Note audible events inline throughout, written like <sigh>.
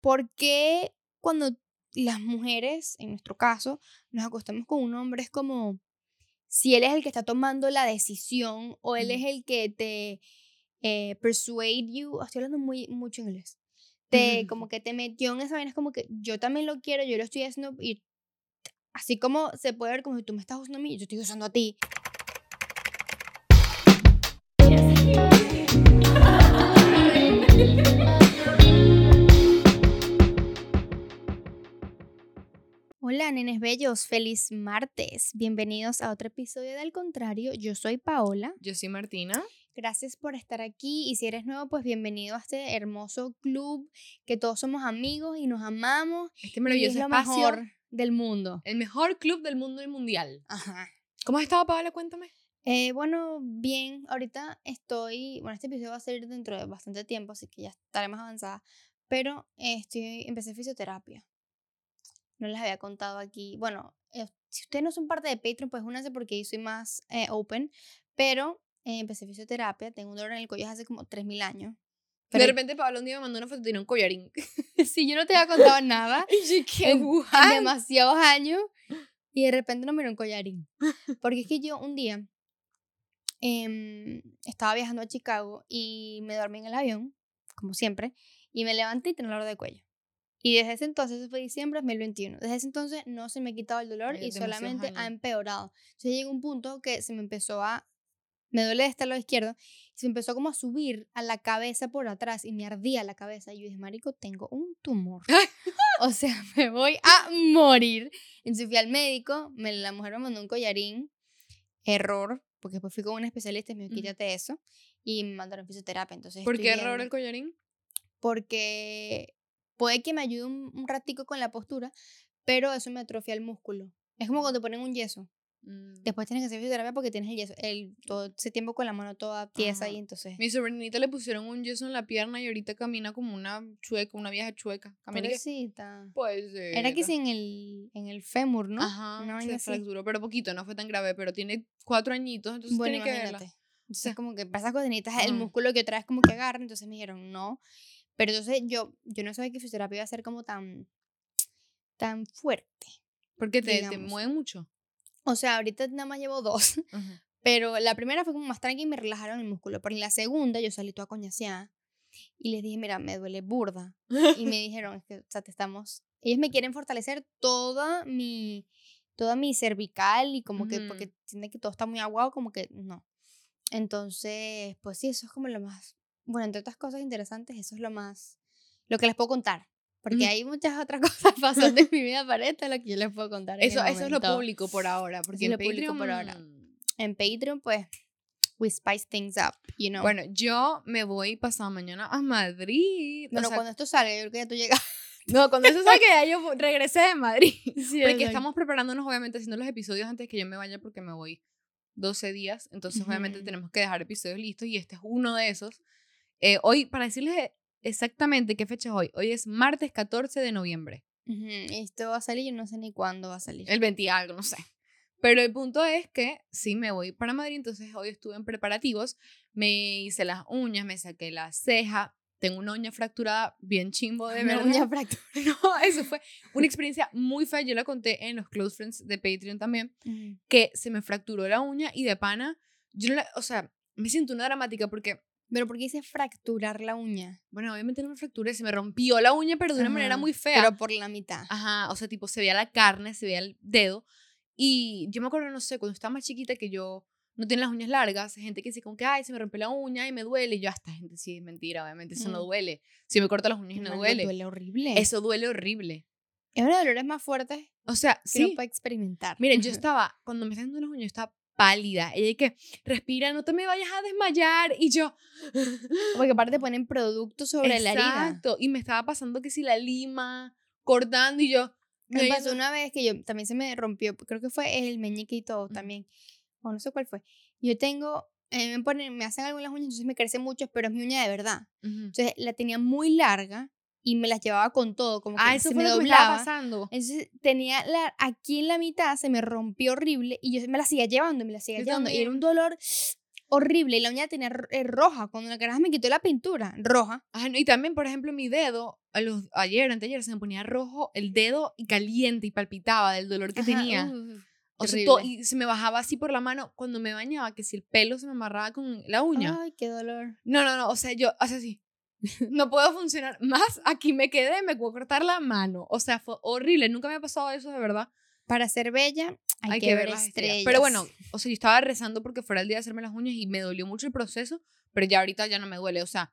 ¿por qué cuando las mujeres, en nuestro caso, nos acostamos con un hombre es como si él es el que está tomando la decisión o él es el que te eh, persuade you, estoy hablando muy mucho inglés, te <laughs> como que te metió en esa vaina, es como que yo también lo quiero, yo lo estoy haciendo y así como se puede ver como si tú me estás usando a mí, yo estoy usando a ti. Hola, nenes bellos, feliz martes. Bienvenidos a otro episodio de Al Contrario. Yo soy Paola. Yo soy Martina. Gracias por estar aquí y si eres nuevo, pues bienvenido a este hermoso club que todos somos amigos y nos amamos. Este maravilloso y es lo espacio. mejor del mundo. El mejor club del mundo y mundial. Ajá. ¿Cómo has estado, Paola? Cuéntame. Eh, bueno, bien, ahorita estoy, bueno, este episodio va a salir dentro de bastante tiempo, así que ya estaré más avanzada, pero eh, estoy, empecé fisioterapia. No les había contado aquí, bueno, eh, si ustedes no son parte de Patreon, pues únanse porque ahí soy más eh, open, pero eh, empecé fisioterapia, tengo un dolor en el cuello hace como 3.000 años. de Pero- repente, Paola un día me mandó una foto y tenía un collarín. <laughs> si yo no te había contado nada <laughs> y yo, ¿qué? en, en demasiados años y de repente no me un collarín. <laughs> Porque es que yo un día em, estaba viajando a Chicago y me dormí en el avión, como siempre, y me levanté y tenía dolor de cuello. Y desde ese entonces, fue diciembre de 2021, desde ese entonces no se me ha quitado el dolor Ay, y solamente ha empeorado. Entonces llegó un punto que se me empezó a... Me duele este lado izquierdo, y se me empezó como a subir a la cabeza por atrás y me ardía la cabeza. Y yo dije, marico, tengo un tumor. <laughs> o sea, <laughs> me voy a morir. Entonces fui al médico, me, la mujer me mandó un collarín, error, porque después fui con un especialista y me dijo, quítate eso, y me mandaron fisioterapia. Entonces ¿Por qué error el collarín? Porque puede que me ayude un, un ratico con la postura, pero eso me atrofia el músculo. Es como cuando te ponen un yeso. Mm. Después tienes que hacer fisioterapia porque tienes el yeso, el, todo ese tiempo con la mano toda tiesa Ajá. y entonces... Mi sobrinita le pusieron un yeso en la pierna y ahorita camina como una chueca, una vieja chueca. Camina que- Pobrecita. Puede ser. Era que sí en el, en el fémur, ¿no? Ajá, Una se fracturó, pero poquito, no fue tan grave, pero tiene cuatro añitos, entonces Bueno, tiene que verla. imagínate. Entonces, como que pasa cosas, necesitas el músculo que otra vez como que agarra, entonces me dijeron no. Pero entonces yo, yo no sabía que fisioterapia iba a ser como tan, tan fuerte. Porque te, te mueve mucho. O sea, ahorita nada más llevo dos, <laughs> pero la primera fue como más tranqui y me relajaron el músculo. Pero en la segunda yo salí toda coñaseada y les dije, mira, me duele burda. Y me <laughs> dijeron, es que, o sea, te estamos, ellos me quieren fortalecer toda mi, toda mi cervical y como que, porque sienten que todo está muy aguado, como que no. Entonces, pues sí, eso es como lo más, bueno, entre otras cosas interesantes, eso es lo más, lo que les puedo contar. Porque Ujú. hay muchas otras <laughs> cosas pasando en <laughs> mi vida, para esto es lo que yo les puedo contar. Eso, eso es lo público por ahora, porque es en lo público Patreon, por ahora. mm, En Patreon, pues, we spice things up, you know. Bueno, yo me voy pasado mañana a Madrid. o bueno, sea, cuando esto salga, yo creo que ya tú llegas. <laughs> No, cuando eso salga ya yo regresé de Madrid. Sí, Porque exacto. estamos preparándonos, obviamente, haciendo los episodios antes que yo me vaya porque me voy 12 días. Entonces, obviamente, tenemos que dejar episodios listos y este es uno de esos. Eh, hoy, para decirles exactamente qué fecha es hoy, hoy es martes 14 de noviembre. Esto va a salir, no sé ni cuándo va a salir. El 20 y algo, no sé. Pero el punto es que sí me voy para Madrid, entonces hoy estuve en preparativos, me hice las uñas, me saqué la ceja, tengo una uña fracturada bien chimbo de Una verdad. uña <laughs> fracturada. No, eso fue <laughs> una experiencia muy fea. Yo la conté en los Close Friends de Patreon también, que se me fracturó la uña y de pana, yo no la, o sea, me siento una dramática porque, Pero ¿por qué dice fracturar la uña? bueno, obviamente no me fracturé, se me rompió la uña, pero de una manera Ajá, muy fea. Pero por la mitad. Ajá, o sea, tipo, se veía la carne, se veía el dedo. Y yo me acuerdo, no sé, cuando estaba más chiquita que yo no tenía las uñas largas, gente que dice como que, ay, se me rompió la uña y me duele. Y yo, hasta gente, sí, es mentira, obviamente, eso no Mm. duele. Si me corto las uñas no Marico, duele. Duele horrible. Eso duele horrible. es uno de los dolores más fuertes O sea, que sí. uno puede experimentar. Miren, yo <laughs> estaba, cuando me están haciendo las uñas, yo estaba pálida. Ella que, respira, no te me vayas a desmayar. Y yo, Porque aparte te ponen productos sobre la herida. exacto. Y me estaba pasando que si la lima, cortando, y yo, Me pasó no- una vez que yo también se me rompió, creo que fue el meñique y todo también. O no sé cuál fue. Yo tengo, me, ponen, me hacen algo en las uñas, entonces me crece mucho, pero es mi uña de verdad. Ujú. Entonces la tenía muy larga y me las llevaba con todo, como que Ah, eso se fue me lo que me estaba doblaba. pasando. Entonces tenía la, aquí en la mitad, se me rompió horrible y yo me la seguía llevando, me la seguía Yo llevando. Y era también. un dolor horrible. Y la uña tenía eh, roja. Cuando la caraja me quitó la pintura, roja. Ajá, no, y también, por ejemplo, mi dedo, a los, ayer, anteayer, se me ponía rojo el dedo y caliente y palpitaba del dolor que Ajá, tenía. uf, o sea, to- terrible. y se me bajaba así por la mano cuando me bañaba, que si el pelo se me amarraba con la uña. Ay, qué dolor. No, no, no, o sea, yo, hace así. <laughs> No puedo funcionar más. Aquí me quedé, me puedo cortar la mano. O sea, fue horrible. Nunca me ha pasado eso, de verdad. Para ser bella, hay, que, ver las estrellas. Pero bueno, o sea, yo estaba rezando porque fuera el día de hacerme las uñas y me dolió mucho el proceso, pero ya ahorita ya no me duele. O sea,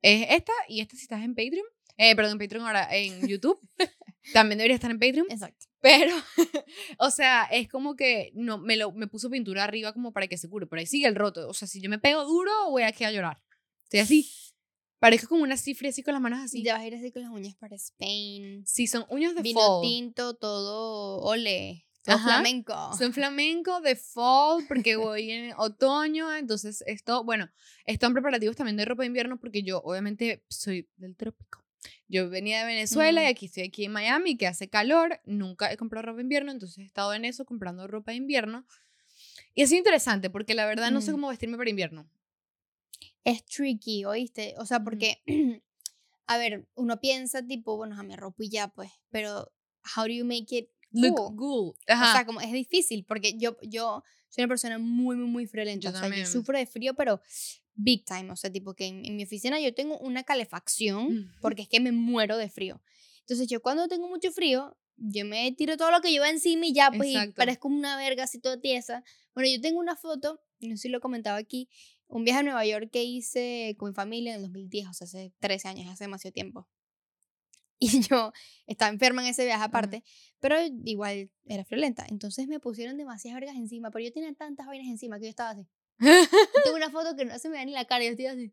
es esta y esta si estás en Patreon. Eh, perdón, en Patreon ahora en YouTube. <laughs> También debería estar en Patreon. Exacto. Pero, <laughs> o sea, es como que no, me, lo, me puso pintura arriba como para que se cure. Pero ahí sigue el roto. O sea, si yo me pego duro, voy a quedar a llorar. Estoy así. Parezco como una cifra así con las manos así. Y te vas a ir así con las uñas para Spain. Sí, son uñas de Vino fall. tinto, todo ole. Todo Ajá. flamenco. Son flamenco de fall porque voy en otoño, entonces esto, bueno, están preparativos también de ropa de invierno porque yo obviamente soy del trópico. Yo venía de Venezuela y Mm. aquí estoy aquí en Miami que hace calor, nunca he comprado ropa de invierno, entonces he estado en eso comprando ropa de invierno. Y sido interesante porque la verdad no sé Mm. cómo vestirme para invierno. Es tricky, ¿oíste? O sea, porque, <clears throat> a ver, uno piensa tipo, bueno, a me ropo y ya, pues, pero how do you make it Look cool? cool. O sea, Ajá. como es difícil, porque yo, yo soy una persona muy, muy, muy friolenta. Yo o sea, yo sufro de frío, pero big time. O sea, tipo que en, en mi oficina yo tengo una calefacción, porque es que me muero de frío. Entonces, yo cuando tengo mucho frío, yo me tiro todo lo que llevo encima y ya, pues, y parezco una verga así toda tiesa. Bueno, yo tengo una foto, no sé si lo comentaba aquí, un viaje a Nueva York que hice con mi familia en el 2010, o sea, hace 13 años, hace demasiado tiempo. <laughs> Y yo estaba enferma en ese viaje aparte, pero igual era friolenta. Entonces me pusieron demasiadas vergas encima, pero yo tenía tantas vainas encima que yo estaba así. Tengo una foto que no se me da ni la cara, yo estoy así.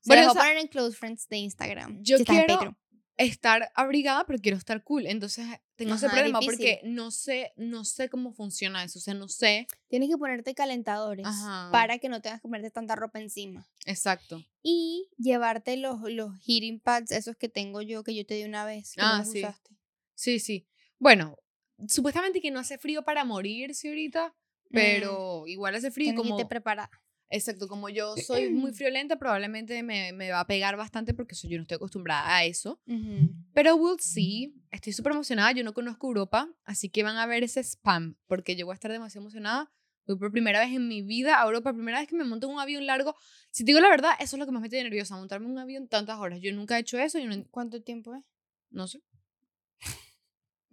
Se Bueno, o sea, poner en Close Friends de Instagram. Yo si quiero estar abrigada, pero quiero estar cool. Entonces tengo ese Ajá, problema difícil. porque no sé, no sé cómo funciona eso. O sea, no sé. Tienes que ponerte calentadores Ajá. para que no tengas que ponerte tanta ropa encima. Exacto. Y llevarte los, los heating pads, esos que tengo yo, que yo te di una vez. Que no Ah, los sí. usaste. Sí, sí. Bueno, supuestamente que no hace frío para morirse ahorita, Mm, pero igual hace frío. tienes que Como, irte preparada. Exacto, como yo soy muy friolenta, probablemente me, me va a pegar bastante porque soy, yo no estoy acostumbrada a eso. Pero we'll see. Estoy súper emocionada. Yo no conozco Europa, así que van a ver ese spam, porque yo voy a estar demasiado emocionada. Voy por primera vez en mi vida a Europa, primera vez que me monto en un avión largo. Si te digo la verdad, eso es lo que más me tiene nerviosa, montarme en un avión tantas horas. Yo nunca he hecho eso, yo no, ¿Cuánto tiempo es? no sé. <laughs>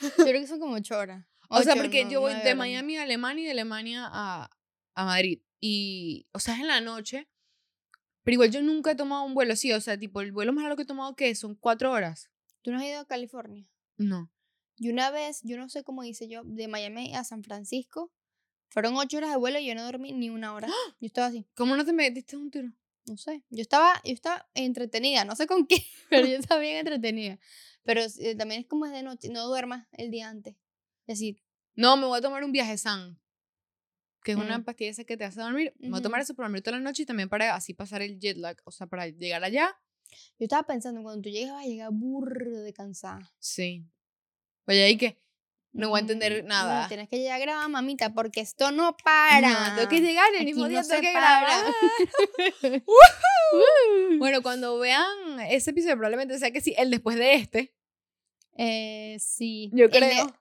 Yo creo que son como ocho horas. O sea, porque no, yo voy de. Miami a Alemania y de Alemania a, a Madrid. Y, o sea, es en la noche. Pero igual yo nunca he tomado un vuelo así. O sea, tipo, el vuelo más largo que he tomado, ¿qué? Son cuatro horas. ¿Tú no has ido a California? No. Y una vez, yo no sé cómo hice yo, de Miami a San Francisco, fueron ocho horas de vuelo y yo no dormí ni una hora. Yo estaba así, ¿Cómo no te metiste un tiro? no sé. Yo estaba, yo estaba entretenida, no sé con qué, <laughs> pero yo estaba bien entretenida. Pero eh, también es como es de noche, no duermas el día antes. Y así, No, me voy a tomar un viaje San. Que es una Mm. pastilla esa que te hace dormir. Me voy a tomar eso para dormir toda la noche y también para así pasar el jet lag. O sea, para llegar allá. yo estaba pensando, cuando tú llegas vas a llegar burro de cansada. Sí. Oye, ahí que no voy a entender No, nada. tienes que llegar a grabar, mamita, porque esto no para. No, tengo que llegar el mismo no día se tengo que grabar. <laughs> <laughs> Bueno, cuando vean ese episodio, probablemente sea que sí, el después de este. Eh, sí. Yo El de- creo.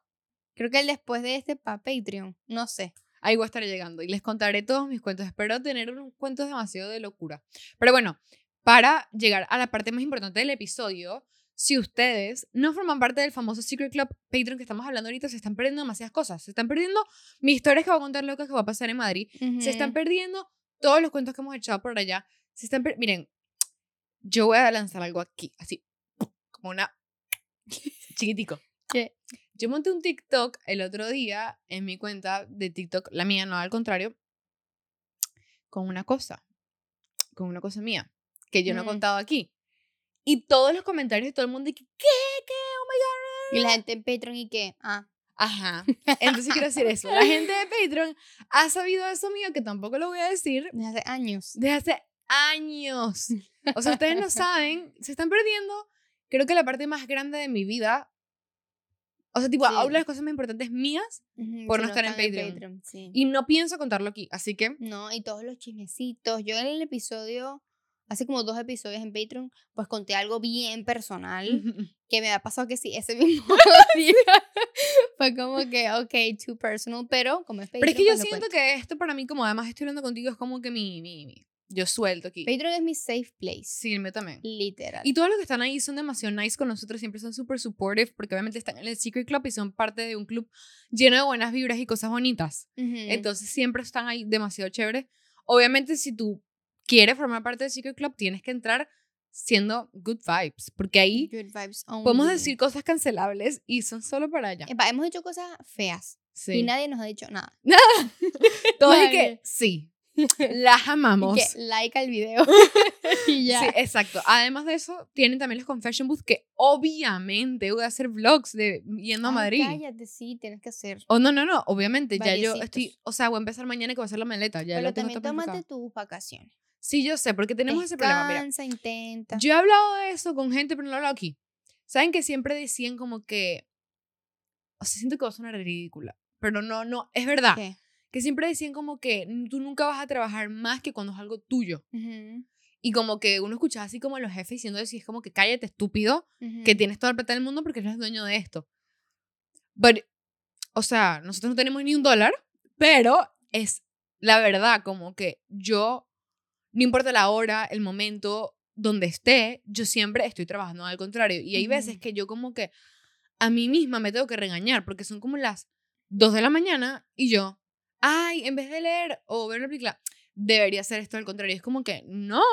creo que el después de este para Patreon. No sé. Ahí voy a estar llegando y les contaré todos mis cuentos. Espero tener unos cuentos demasiado de locura. Pero bueno, para llegar a la parte más importante del episodio, si ustedes no forman parte del famoso Secret Club Patreon que estamos hablando ahorita, se están perdiendo demasiadas cosas. Se están perdiendo mis historias que voy a contar locas que va a pasar en Madrid. Se están perdiendo todos los cuentos que hemos echado por allá. Se están Miren, yo voy a lanzar algo aquí, así, como una chiquitico. ¿Qué? Yo monté un TikTok el otro día en mi cuenta de TikTok, la mía, no al contrario, con una cosa, con una cosa mía, que yo no he Mm. contado aquí. Y todos los comentarios de todo el mundo, y ¿qué? ¿Qué? Oh my Y God. la gente en Patreon y que, ah, Ajá. <laughs> Entonces quiero decir eso. La gente de Patreon ha sabido eso mío, que tampoco lo voy a decir, desde hace años. desde hace años. O sea, ustedes no <laughs> saben, se están perdiendo. Creo que la parte más grande de mi vida, O sea, tipo, hablo de las cosas más importantes mías por no estar en Patreon. Y no pienso contarlo aquí, así que... No, y todos los chismecitos. Yo en el episodio, hace como dos episodios en Patreon, pues conté algo bien personal <laughs> que me ha pasado que sí, ese <laughs> mismo día <laughs> fue como que, ok, too personal, pero como es Patreon. Pero es que yo pues siento que esto para mí, como además estoy hablando contigo, es como que mi, mi, mi yo suelto aquí. Patreon es mi safe place. Sí, me también. Literal. Y todos los que están ahí son demasiado nice con nosotros, siempre son súper supportive, porque obviamente están en el Secret Club y son parte de un club lleno de buenas vibras y cosas bonitas. Entonces siempre están ahí demasiado chévere. Obviamente, si tú quieres formar parte del Secret Club, tienes que entrar siendo good vibes, porque ahí podemos decir cosas cancelables y son solo para allá. hemos hecho cosas feas y nadie nos ha dicho nada. <laughs> <laughs> Todos es que sí, <laughs> las amamos. Que like al video. <laughs> <laughs> y ya. Sí, exacto. Además de eso, tienen también los confession booths que obviamente voy a hacer vlogs de yendo a Madrid. Cállate, sí, tienes que hacer. Oh, no, no, no, obviamente, ya yo estoy, o sea, voy a empezar mañana y que voy a hacer la maleta, ya Pero también tómate tus vacaciones. Sí, yo sé, porque tenemos ese problema. Mira, intenta. Yo he hablado de eso con gente, pero no lo he hablado aquí. Saben que siempre decían como que, o sea, siento que va a sonar ridícula, pero no, no, es verdad. ¿Qué? Que siempre decían como que tú nunca vas a trabajar más que cuando es algo tuyo. Y como que uno escuchaba así como a los jefes diciendo así, es como que cállate estúpido, que tienes toda la plata del mundo porque eres dueño de esto. But, o sea, nosotros no tenemos ni un dólar, pero es la verdad, como que yo, no importa la hora, el momento, donde esté, yo siempre estoy trabajando al contrario. Y hay veces que yo como que a mí misma me tengo que regañar porque son como las 2 de la mañana y yo, ay, en vez de leer o ver una película, debería hacer esto al contrario. Es como que, no.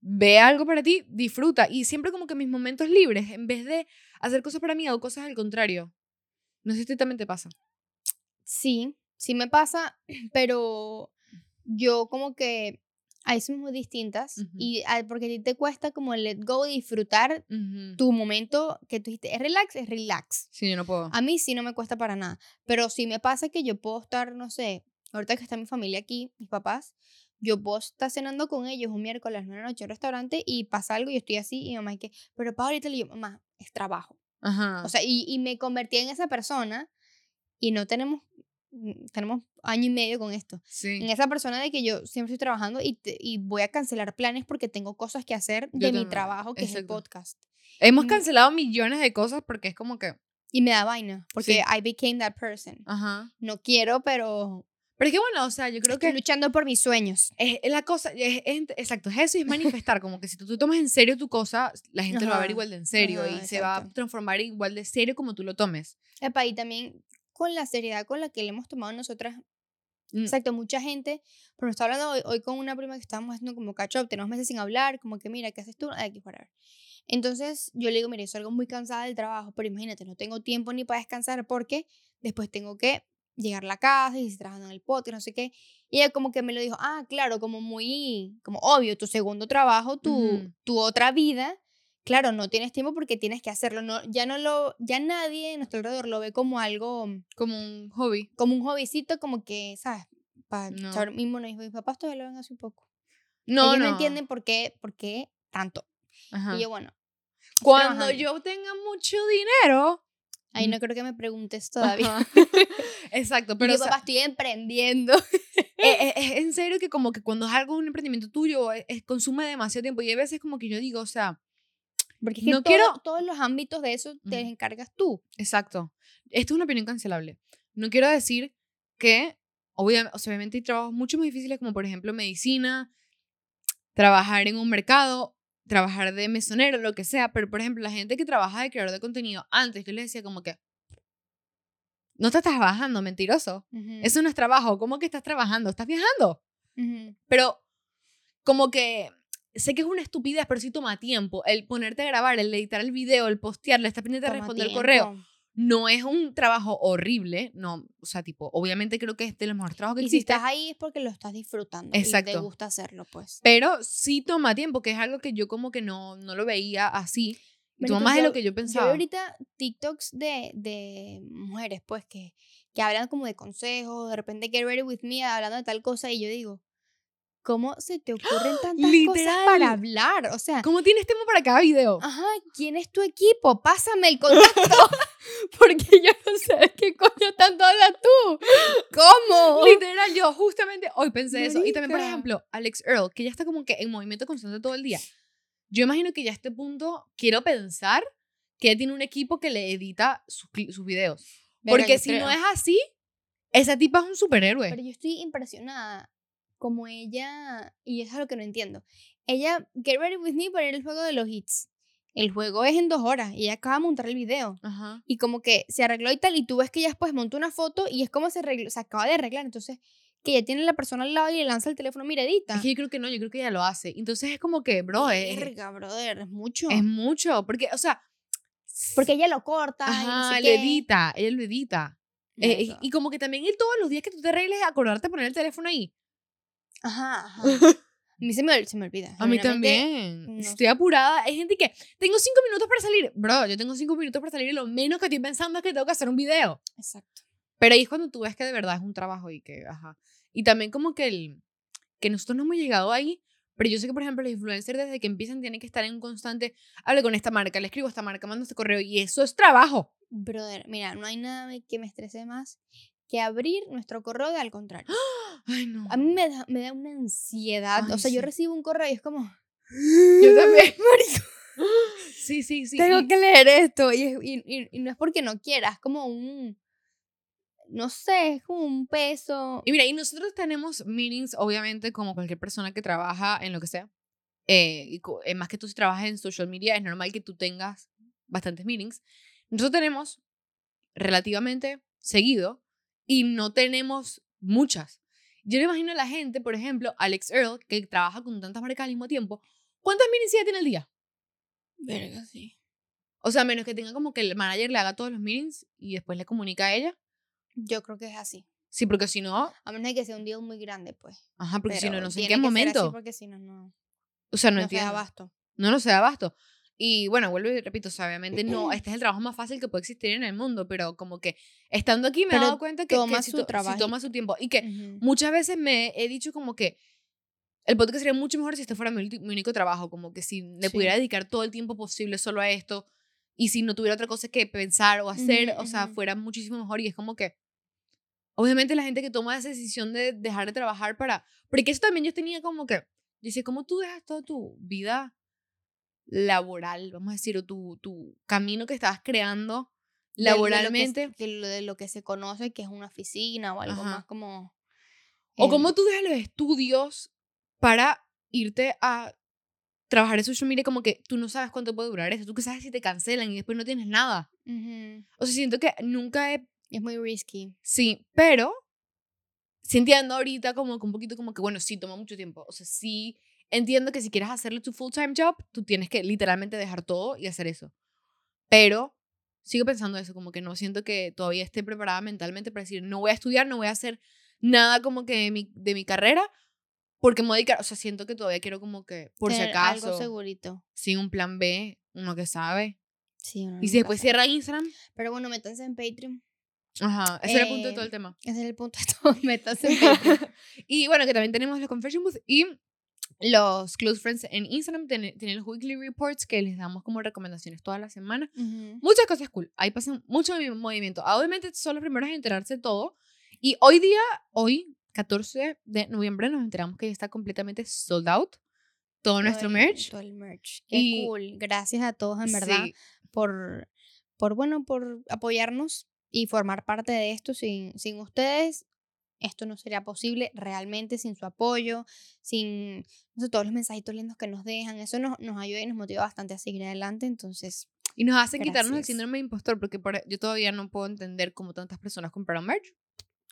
Ve algo para ti, disfruta. Y siempre como que mis momentos libres, en vez de hacer cosas para mí, hago cosas al contrario. No sé si también te pasa. Sí, sí me pasa, <clears throat> pero yo como que ahí somos muy distintas y porque a ti te cuesta como let go, disfrutar tu momento que tú dijiste, es relax, es relax. Sí, yo no puedo. A mí sí no me cuesta para nada, pero sí me pasa que yo puedo estar, no sé, ahorita que está mi familia aquí, mis papás, yo puedo estar cenando con ellos un miércoles, una noche en un restaurante y pasa algo y yo estoy así y mamá, que, pero para ahorita le digo, mamá, es trabajo. Ajá. O sea, y, y me convertí en esa persona y no tenemos tenemos año y medio con esto. En esa persona de que yo siempre estoy trabajando y, y voy a cancelar planes porque tengo cosas que hacer de mi trabajo, que es el podcast. Hemos mm. cancelado millones de cosas porque es como que... Y me da vaina, porque I became that person. Ajá. No quiero, pero... Pero es que bueno, o sea, yo creo estoy que... luchando por mis sueños. Es, la cosa, es, exacto, es eso y es manifestar, como que si tú, tomas en serio tu cosa, la gente lo va a ver igual de en serio y se va a transformar igual de serio como tú lo tomes. Epa, y también con la seriedad con la que le hemos tomado nosotras. Mm. Exacto, mucha gente, pero está hablando hoy, con una prima que estábamos haciendo como catch up, tenemos meses sin hablar, como que mira, ¿qué haces tú? Aquí, whatever. Entonces yo le digo, mira, yo salgo muy cansada del trabajo, pero imagínate, no tengo tiempo ni para descansar porque después tengo que llegar a la casa y trabajando en el podcast, no sé qué. Y ella como que me lo dijo, ah, claro, como muy, como obvio, tu segundo trabajo, tu, tu otra vida, claro, no tienes tiempo porque tienes que hacerlo. No, ya no lo, ya nadie en nuestro alrededor lo ve como algo, como un hobby. Como un hobbycito, como que, ¿sabes? Para no. mismo no, mis papás todavía lo ven hace un poco. No, Ellos no. entienden por qué, por qué tanto. Y yo, bueno. Cuando yo tenga mucho dinero. Ahí no creo que me preguntes todavía. <laughs> <laughs> Exacto, pero. Yo, papá, estoy emprendiendo. es, <laughs> es, en serio que como que cuando es algo, un emprendimiento tuyo, es, consume demasiado tiempo. Y hay veces como que yo digo, o sea, porque no quiero... todos los ámbitos de eso te encargas tú. Exacto. Esto es una opinión cancelable. No quiero decir que, obviamente, obviamente hay trabajos mucho más difíciles como por ejemplo medicina, trabajar en un mercado, trabajar de mesonero, lo que sea, pero por ejemplo la gente que trabaja de creador de contenido, antes yo les decía como que, no te estás trabajando, mentiroso. Eso no es trabajo. ¿Cómo que estás trabajando? Estás viajando. Pero como que sé que es una estupidez, pero sí toma tiempo. El ponerte a grabar, el editar el video, el postearle, estar pendiente de responder el correo. No es un trabajo horrible, no, o sea, tipo, obviamente creo que es de los mejores trabajos que y existe. si estás ahí es porque lo estás disfrutando Exacto. y te gusta hacerlo, pues. Pero sí toma tiempo, que es algo que yo como que no, no lo veía así. toma más de lo que yo pensaba. Yo ahorita TikToks de, de mujeres, pues, que, que hablan como de consejos, de repente get ready with me, hablando de tal cosa, y yo digo, ¿cómo se te ocurren <gasps> tantas cosas para hablar? O sea, ¿cómo tienes tiempo para cada video? Ajá, ¿quién es tu equipo? Pásame el contacto. <laughs> Porque yo no sé qué coño tanto hablas tú. <gasps> ¿Cómo? Literal, yo justamente hoy pensé eso. Y también, por ejemplo, Alex Earl, que ya está como que en movimiento constante todo el día. Yo imagino que ya a este punto quiero pensar que tiene un equipo que le edita sus, sus videos. Porque si no es así, esa tipa es un superhéroe. Pero yo estoy impresionada como ella, y eso es lo que no entiendo. Ella, get ready with me para ir al juego de los hits. El juego es en dos horas y ella acaba de montar el video. Y como que se arregló y tal, y tú ves que ella después montó una foto y es como se arregló, se acaba de arreglar. Entonces, que ella tiene la persona al lado y le lanza el teléfono, mira, edita. Es que yo creo que no, yo creo que ella lo hace. Entonces es como que, bro, es. brother, es mucho. Es mucho, porque, o sea. Porque ella lo corta. Ajá, y edita, ella lo edita. Eh, y como que también él todos los días que tú te arregles, acordarte de poner el teléfono ahí. Ajá, ajá. <laughs> A mí se me, se me olvida. A mí también. Estoy apurada. Hay gente que tengo cinco minutos para salir. Bro, yo tengo cinco minutos para salir y lo menos que estoy pensando es que tengo que hacer un video. Exacto. Pero ahí es cuando tú ves que de verdad es un trabajo y que, ajá. Y también como que el, que nosotros no hemos llegado ahí, pero yo sé que, por ejemplo, los influencers desde que empiezan tienen que estar en un constante, hable con esta marca, le escribo a esta marca, mando este correo y eso es trabajo. Brother, mira, no hay nada que me estrese más que abrir nuestro correo de al contrario. <gasps> Ay, no. A mí me da, me da una ansiedad. o sea, yo recibo un correo y es como. <gasps> Yo también, <gasps> Sí, sí, sí. Tengo que leer esto. Y, y, y, no es porque no quiera, es como un. No sé, es como un peso. Y mira, y nosotros tenemos meetings, obviamente, como cualquier persona que trabaja en lo que sea. Eh, y eh, más que tú si trabajas en social media, es normal que tú tengas bastantes meetings. Nosotros tenemos relativamente seguido y no tenemos muchas. Yo le imagino a la gente, por ejemplo, Alex Earl, que trabaja con tantas marcas al mismo tiempo, ¿cuántas meetings tiene al día? Verga, sí. O sea, menos que tenga como que el manager le haga todos los meetings y después le comunica a ella. Yo creo que es así. Sí, porque si no. A menos de que sea un deal muy grande, pues. Ajá, porque si no, no sé en qué momento. porque si no, no. O sea, no, no entiendo. Se da abasto. No, no se da abasto. Y bueno, vuelvo y repito, obviamente no, este es el trabajo más fácil que puede existir en el mundo, pero como que estando aquí me he dado cuenta que, toma su si, trabajo. toma su tiempo y que muchas veces me he dicho como que el podcast sería mucho mejor si este fuera mi, único trabajo, como que si le pudiera dedicar todo el tiempo posible solo a esto y si no tuviera otra cosa que pensar o hacer, o sea, fuera muchísimo mejor y es como que obviamente la gente que toma esa decisión de dejar de trabajar para, porque eso también yo tenía como que, dice, ¿cómo tú dejas toda tu vida laboral, vamos a decir, o tu, tu camino que estabas creando laboralmente. De lo, que, de lo que se conoce que es una oficina o algo más como... o em cómo tú dejas los estudios para irte a trabajar en social media como que tú no sabes cuánto puede durar eso, tú que sabes si te cancelan y después no tienes nada. O sea, siento que nunca he... Es muy risky. Sí, pero sintiendo ahorita como un poquito como que, bueno, sí, toma mucho tiempo. O sea, sí Entiendo que si quieres hacerle tu full-time job, tú tienes que literalmente dejar todo y hacer eso. Pero sigo pensando eso, como que no siento que todavía esté preparada mentalmente para decir, no voy a estudiar, no voy a hacer nada como que de mi, de mi carrera, porque me voy a dedicar, o sea, siento que todavía quiero como que, por si acaso. Algo segurito. Sin un plan B, uno que sabe. Sí, uno y si después cierra Instagram. Pero bueno, métanse en Patreon. Ajá, ese es el punto de todo el eh, tema. Ese es el punto de <laughs> todo, métanse en <laughs> Patreon. y bueno, que también tenemos la Confession Booth y los close friends en Instagram tienen, los weekly reports que les damos como recomendaciones toda la semana. Muchas cosas cool. Ahí pasan mucho movimiento. Obviamente son los primeros en enterarse de todo. Y hoy día, hoy, 14 de noviembre, nos enteramos que ya está completamente sold out. Todo, nuestro merch. Todo el merch. Qué cool. Gracias a todos, en verdad, por, por, bueno, por apoyarnos y formar parte de esto. Sin, sin ustedes, esto no sería posible realmente sin su apoyo, sin todos los mensajitos lindos que nos dejan. Eso nos, nos ayuda y nos motiva bastante a seguir adelante. Entonces. Y nos hace quitarnos el síndrome de impostor, porque e, yo todavía no puedo entender cómo tantas personas compraron merch.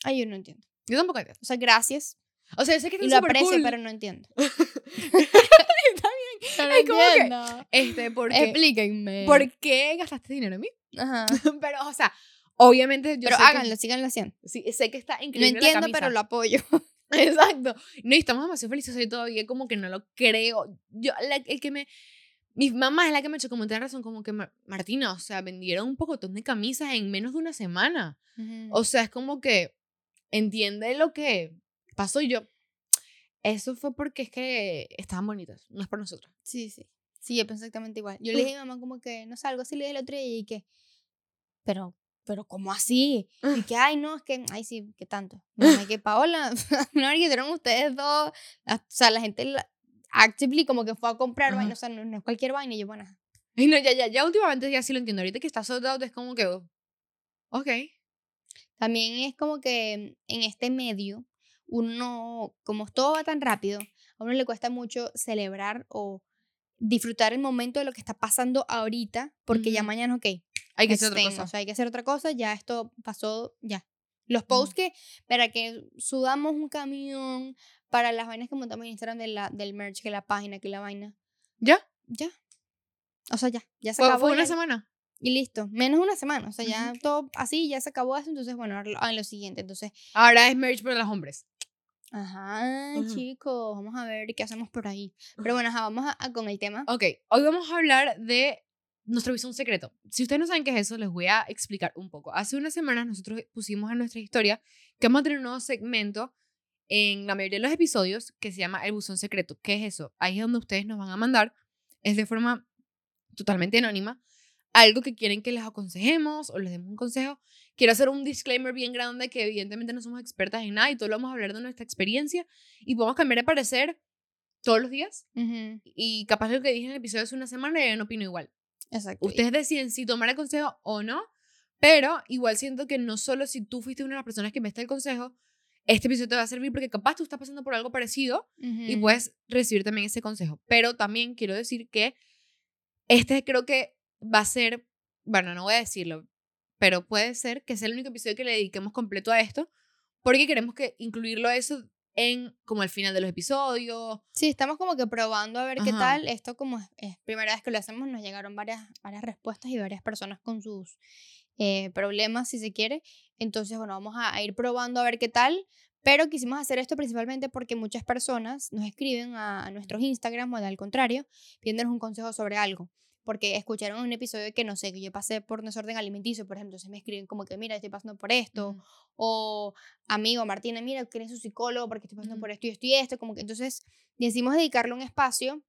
Ay, yo no entiendo. Yo tampoco entiendo. O sea, gracias. O sea, sé que y lo aprecio, pero no entiendo. <laughs> Está bien. es como que, este, porque, Explíquenme. ¿Por qué gastaste dinero en mí? Ajá. <laughs> pero, o sea, Obviamente, yo Pero háganlo, síganlo haciendo. Sí, sé que está increíble. No entiendo, pero lo apoyo. <laughs> Exacto. No, y estamos demasiado felices. Yo todavía como que no lo creo. Yo, el que me. Mi mamá es la que me hecho como tener razón, como que Martina, o sea, vendieron un poco de camisas en menos de una semana. O sea, es como que entiende lo que pasó y yo. Eso fue porque es que estaban bonitas, no es por nosotros. Sí, sí. Sí, yo exactamente igual. Yo le dije a mi mamá como que, no sé, algo así le dije el otro día y que, pero, pero ¿cómo así? Y que, ay, no, es que, ay, sí, ¿qué tanto? No, es que Paola, <laughs> no, que hicieron ustedes dos, o sea, la gente actively como que fue a comprar vaina, o sea, no, es cualquier vaina y yo, bueno. Y no, ya, ya, ya últimamente ya sí lo entiendo. Ahorita que está soldado es como que, oh, ok. También es como que en este medio, uno, como todo va tan rápido, a uno le cuesta mucho celebrar o disfrutar el momento de lo que está pasando ahorita, porque ya mañana, ok. Hay que hacer otra cosa. O sea, hay que hacer otra cosa, ya esto pasó, ya. Los posts que, para que sudamos un camión, para las vainas que montamos en Instagram de la, del merch, que la página, que la vaina. ¿Ya? Ya. O sea, ya. Ya se ¿Fue, acabó. ¿Fue una semana? Y listo. Menos una semana. O sea, ya todo así, ya se acabó eso. Entonces, bueno, en lo siguiente. Entonces. Ahora es merch para los hombres. Ajá, chicos, vamos a ver qué hacemos por ahí. Pero bueno, vamos a, con el tema. Ok, hoy vamos a hablar de nuestro visón secreto. Si ustedes no saben qué es eso, les voy a explicar un poco. Hace unas semanas nosotros pusimos en nuestra historia que vamos a tener un nuevo segmento en la mayoría de los episodios que se llama El Buzón Secreto. ¿Qué es eso? Ahí es donde ustedes nos van a mandar, es de forma totalmente anónima, algo que quieren que les aconsejemos o les demos un consejo. Quiero hacer un disclaimer bien grande que evidentemente no somos expertas en nada y todo lo vamos a hablar de nuestra experiencia y podemos cambiar de parecer todos los días. Y capaz lo que dije en el episodio hace una semana y yo no opino igual. Exacto. Ustedes deciden si tomar el consejo o no, pero igual siento que no solo si tú fuiste una de las personas que me está el consejo, este episodio te va a servir porque capaz tú estás pasando por algo parecido y puedes recibir también ese consejo. Pero también quiero decir que este creo que va a ser, bueno, no voy a decirlo, pero puede ser que sea el único episodio que le dediquemos completo a esto, porque queremos que incluirlo eso en como el final de los episodios. Sí, estamos como que probando a ver qué tal. Esto como es, primera vez que lo hacemos, nos llegaron varias, varias respuestas y varias personas con sus eh, problemas, si se quiere. Entonces, bueno, vamos a, ir probando a ver qué tal. Pero quisimos hacer esto principalmente porque muchas personas nos escriben a, a nuestros Instagram o al contrario, pidiéndonos un consejo sobre algo porque escucharon un episodio que no sé, que yo pasé por desorden alimenticio, por ejemplo, se me escriben como que, mira, estoy pasando por esto, o amigo, Martina, mira, ¿quién su psicólogo? Porque estoy pasando por esto y esto y esto, como que entonces decidimos dedicarle un espacio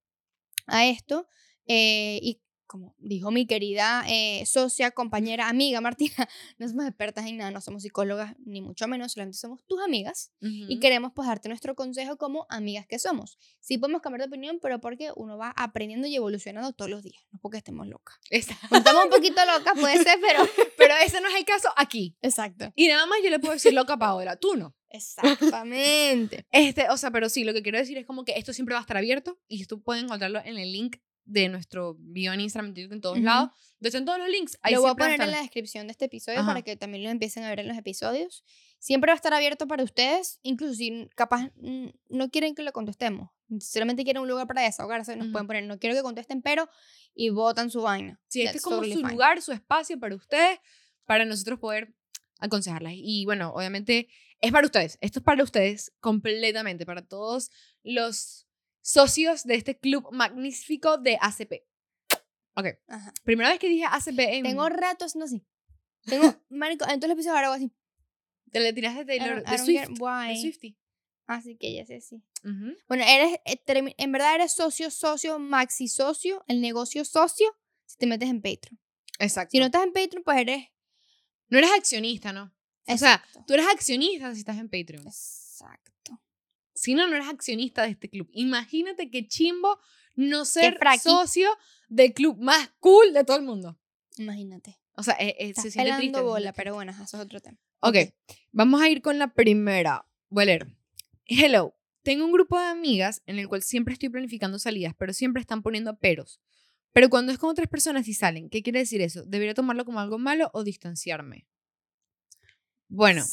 a esto eh, y como dijo mi querida eh, socia, compañera, amiga Martina, <laughs> no somos expertas en nada, no somos psicólogas, ni mucho menos, solamente somos tus amigas y queremos pues darte nuestro consejo como amigas que somos. Sí podemos cambiar de opinión, pero porque uno va aprendiendo y evolucionando todos los días, no porque estemos locas. Estamos un poquito locas, puede <laughs> ser, pero... pero ese no es el caso aquí. Exacto. Y nada más yo le puedo decir loca a Paola, tú no. Exactamente. <laughs> Este, o sea, pero sí, lo que quiero decir es como que esto siempre va a estar abierto y tú puedes encontrarlo en el link de nuestro bio en Instagram, en todos lados. En todos los links. Ahí lo voy a poner en la descripción de este episodio para que también lo empiecen a ver en los episodios. Siempre va a estar abierto para ustedes, incluso si capaz no quieren que lo contestemos. Solamente quieren un lugar para desahogarse, nos pueden poner, no quiero que contesten, pero, y votan su vaina. Sí, este es como su lugar, su espacio para ustedes, para nosotros poder aconsejarlas. Y bueno, obviamente es para ustedes. Esto es para ustedes completamente, para todos los socios de este club magnífico de ACP. Ok. Primera vez que dije ACP en... Tengo ratos no así. <laughs> Tengo, marico, entonces le puse ahora así. Te le tiraste de Taylor, de Swift. De Swifty. Así que ya sé, sí. Bueno, eres, eh, en verdad eres socio, socio, maxi socio, el negocio socio, si te metes en Patreon. Exacto. Si no estás en Patreon, pues eres... No eres accionista, ¿no? O sea, tú eres accionista si estás en Patreon. Exacto si no, no eres accionista de este club. Imagínate qué chimbo no ser socio del club más cool de todo el mundo. Imagínate. O sea, eh, eh, se siente triste. bola, pero bueno, eso es otro tema. Ok, vamos a ir con la primera. Voy a leer. Hello, tengo un grupo de amigas en el cual siempre estoy planificando salidas, pero siempre están poniendo peros. Pero cuando es con otras personas y salen, ¿qué quiere decir eso? ¿Debería tomarlo como algo malo o distanciarme? Bueno,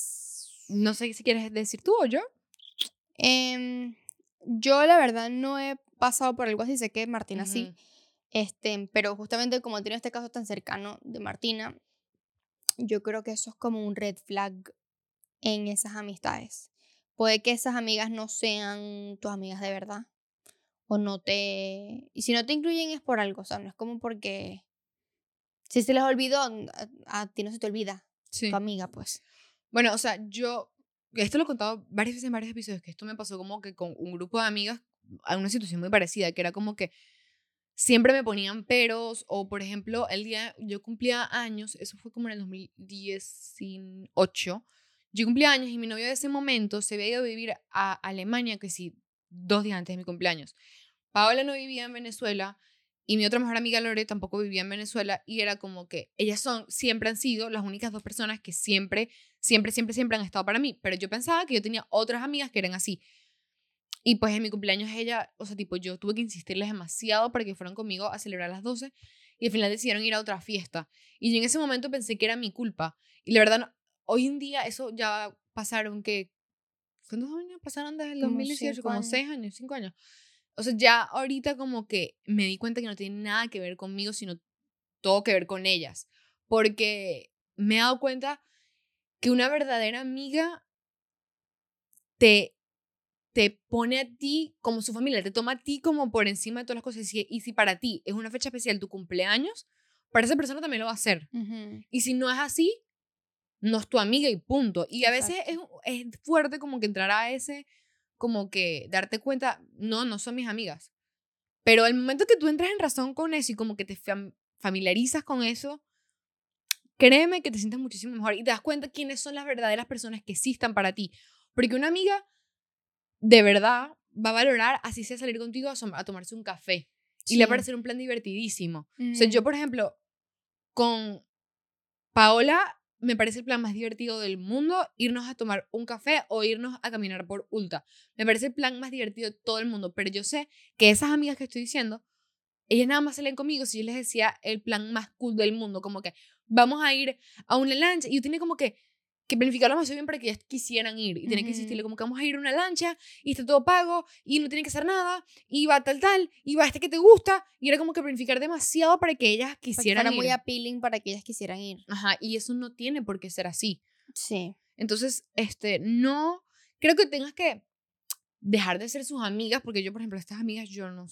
no sé si quieres decir tú o yo. Em, yo la verdad no he pasado por algo así, sé que Martina sí, este, pero justamente como tiene este caso tan cercano de Martina, yo creo que eso es como un red flag en esas amistades. Puede que esas amigas no sean tus amigas de verdad. O no te... Y si no te incluyen es por algo, o sea, no es como porque... Si se les olvidó, a, ti no se te olvida. Tu amiga, pues. Bueno, o sea, yo esto lo he contado varias veces en varios episodios, que esto me pasó como que con un grupo de amigas a una situación muy parecida, que era como que siempre me ponían peros o, por ejemplo, el día yo cumplía años, eso fue como en el 2018, yo cumplía años y mi novio de ese momento se había ido a vivir a Alemania, que sí, dos días antes de mi cumpleaños. Paola no vivía en Venezuela y mi otra mejor amiga Lore tampoco vivía en Venezuela y era como que ellas son, siempre han sido las únicas dos personas que siempre, siempre, siempre, siempre han estado para mí. Pero yo pensaba que yo tenía otras amigas que eran así. Y pues en mi cumpleaños ella, o sea, tipo, yo tuve que insistirles demasiado para que fueran conmigo a celebrar las 12 y al final decidieron ir a otra fiesta. Y yo en ese momento pensé que era mi culpa. Y la verdad, hoy en día eso ya pasaron que... ¿Cuántos años pasaron desde el 2018? Como 6 años, 5 años. O sea, ya ahorita como que me di cuenta que no tiene nada que ver conmigo, sino todo que ver con ellas. Porque me he dado cuenta que una verdadera amiga te te pone a ti como su familia, te toma a ti como por encima de todas las cosas. Y, si para ti es una fecha especial tu cumpleaños, para esa persona también lo va a hacer. Y si no es así, no es tu amiga y punto. Y a veces es, es, fuerte como que entrar a ese, como que darte cuenta, no, no son mis amigas. Pero el momento que tú entras en razón con eso y como que te familiarizas con eso, créeme que te sientes muchísimo mejor y te das cuenta quiénes son las verdaderas personas que existan para ti. Porque una amiga de verdad va a valorar así sea salir contigo a, tomarse un café. Y le va a parecer un plan divertidísimo. O sea, yo, por ejemplo, con Paola me parece el plan más divertido del mundo irnos a tomar un café o irnos a caminar por Ulta. Me parece el plan más divertido de todo el mundo, pero yo sé que esas amigas que estoy diciendo, ellas nada más salen conmigo si yo les decía el plan más cool del mundo, como que vamos a ir a una lancha y yo tenía como que que planificarlo más bien para que ellas quisieran ir y tienen que insistirle como que vamos a ir a una lancha y está todo pago y no tiene que hacer nada y va tal tal y va este que te gusta y era como que planificar demasiado para que ellas quisieran ir. muy appealing para que ellas quisieran ir. Ajá, y eso no tiene por qué ser así. Sí. Entonces, este, no, creo que tengas que dejar de ser sus amigas porque yo, por ejemplo, estas amigas yo no,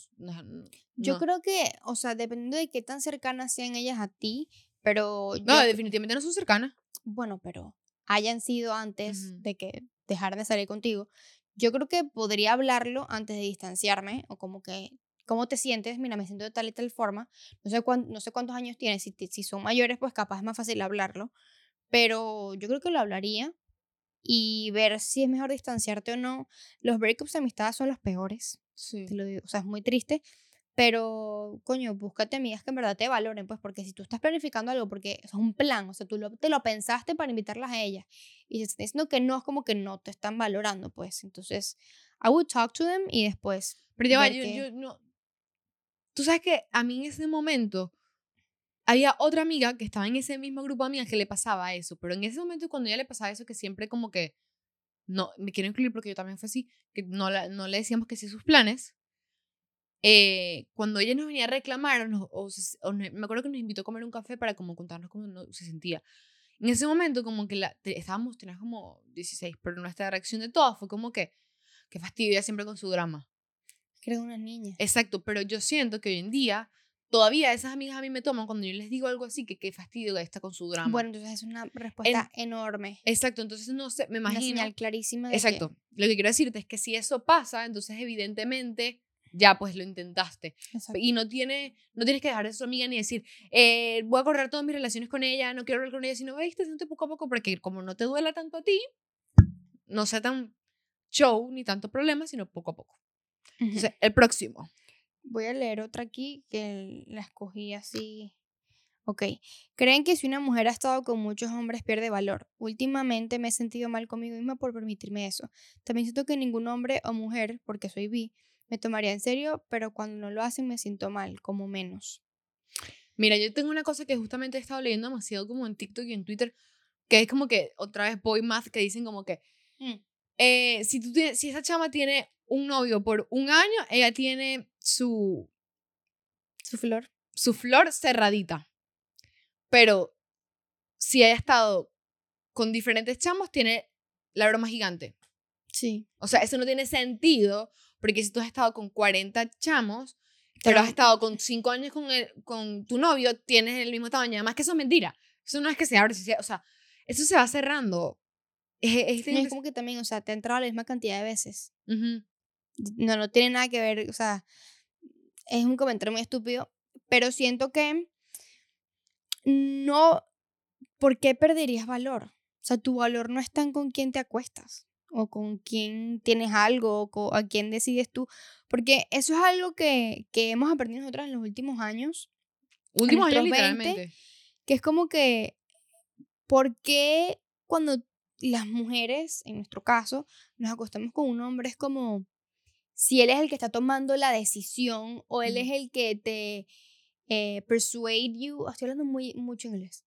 Yo creo que, o sea, dependiendo de qué tan cercanas sean ellas a ti, pero... No, definitivamente no son cercanas. Bueno, pero hayan sido antes de que dejar de salir contigo, yo creo que podría hablarlo antes de distanciarme o como que, ¿cómo te sientes? Mira, me siento de tal y tal forma. No sé, no sé cuántos años tienes, si, si son mayores, pues capaz es más fácil hablarlo, pero yo creo que lo hablaría y ver si es mejor distanciarte o no. Los breakups de amistad son los peores. Sí. Te lo digo. O sea, es muy triste pero, coño, búscate amigas que en verdad te valoren, pues, porque si tú estás planificando algo, porque es un plan, o sea, tú te lo pensaste para invitarlas a ellas, y si estás diciendo que no, es como que no te están valorando, pues. Entonces, I would talk to them y después. Pero ya yo, yo no. Tú sabes que a mí en ese momento había otra amiga que estaba en ese mismo grupo de amigas que le pasaba eso, pero en ese momento cuando ella le pasaba eso, que siempre como que. No, me quiero incluir porque yo también fue así, que no, no le decíamos que sí sus planes eh, cuando ella nos venía a reclamar, o, me acuerdo que nos invitó a comer un café para como contarnos cómo se sentía. En ese momento, como que la, estábamos, teníamos como 16, pero nuestra reacción de todas fue como que, que fastidio, siempre con su drama. Creo una niña. Exacto, pero yo siento que hoy en día todavía esas amigas a mí me toman cuando yo les digo algo así, que qué fastidio está con su drama. Bueno, entonces es una respuesta enorme. Exacto, entonces no sé, me imagino. Una señal clarísima. exacto, lo que quiero decirte es que si eso pasa, entonces evidentemente ya pues lo intentaste. Y no, tiene, no tienes que dejar de ser amiga ni decir, eh, voy a correr todas mis relaciones con ella, no quiero hablar con ella, sino, viste, siente poco a poco, porque como no te duela tanto a ti, no sea tan show ni tanto problema, sino poco a poco. Entonces, el próximo. Voy a leer otra aquí que la escogí así. Ok. ¿Creen que si una mujer ha estado con muchos hombres pierde valor? Últimamente me he sentido mal conmigo misma por permitirme eso. También siento que ningún hombre o mujer, porque soy bi, me tomaría en serio, pero cuando no lo hacen me siento mal, como menos. Mira, yo tengo una cosa que justamente he estado leyendo demasiado como en TikTok y en Twitter, que es como que otra vez boy math, que dicen como que mm. eh, si, tú si esa chama tiene un novio por un año, ella tiene su... Su flor. Su flor cerradita. Pero si haya estado con diferentes chamos, tiene la broma gigante. Sí. O sea, eso no tiene sentido porque si tú has estado con 40 chamos, pero has estado con 5 años con, el, con tu novio, tienes el mismo tamaño. Además que eso es mentira. Eso no es que se abre, o sea, eso se va cerrando Es, es, como que también, o sea, te ha entrado la misma cantidad de veces. No, no tiene nada que ver, o sea, es un comentario muy estúpido, pero siento que no, ¿por qué perderías valor? O sea, tu valor no está en con quién te acuestas o con quién tienes algo o a quién decides tú, porque eso es algo que, que hemos aprendido nosotros en los últimos años. Últimos años, literalmente. Que es como que, ¿por qué cuando las mujeres, en nuestro caso, nos acostamos con un hombre es como si él es el que está tomando la decisión o él es el que te eh, persuade you, estoy hablando muy mucho inglés,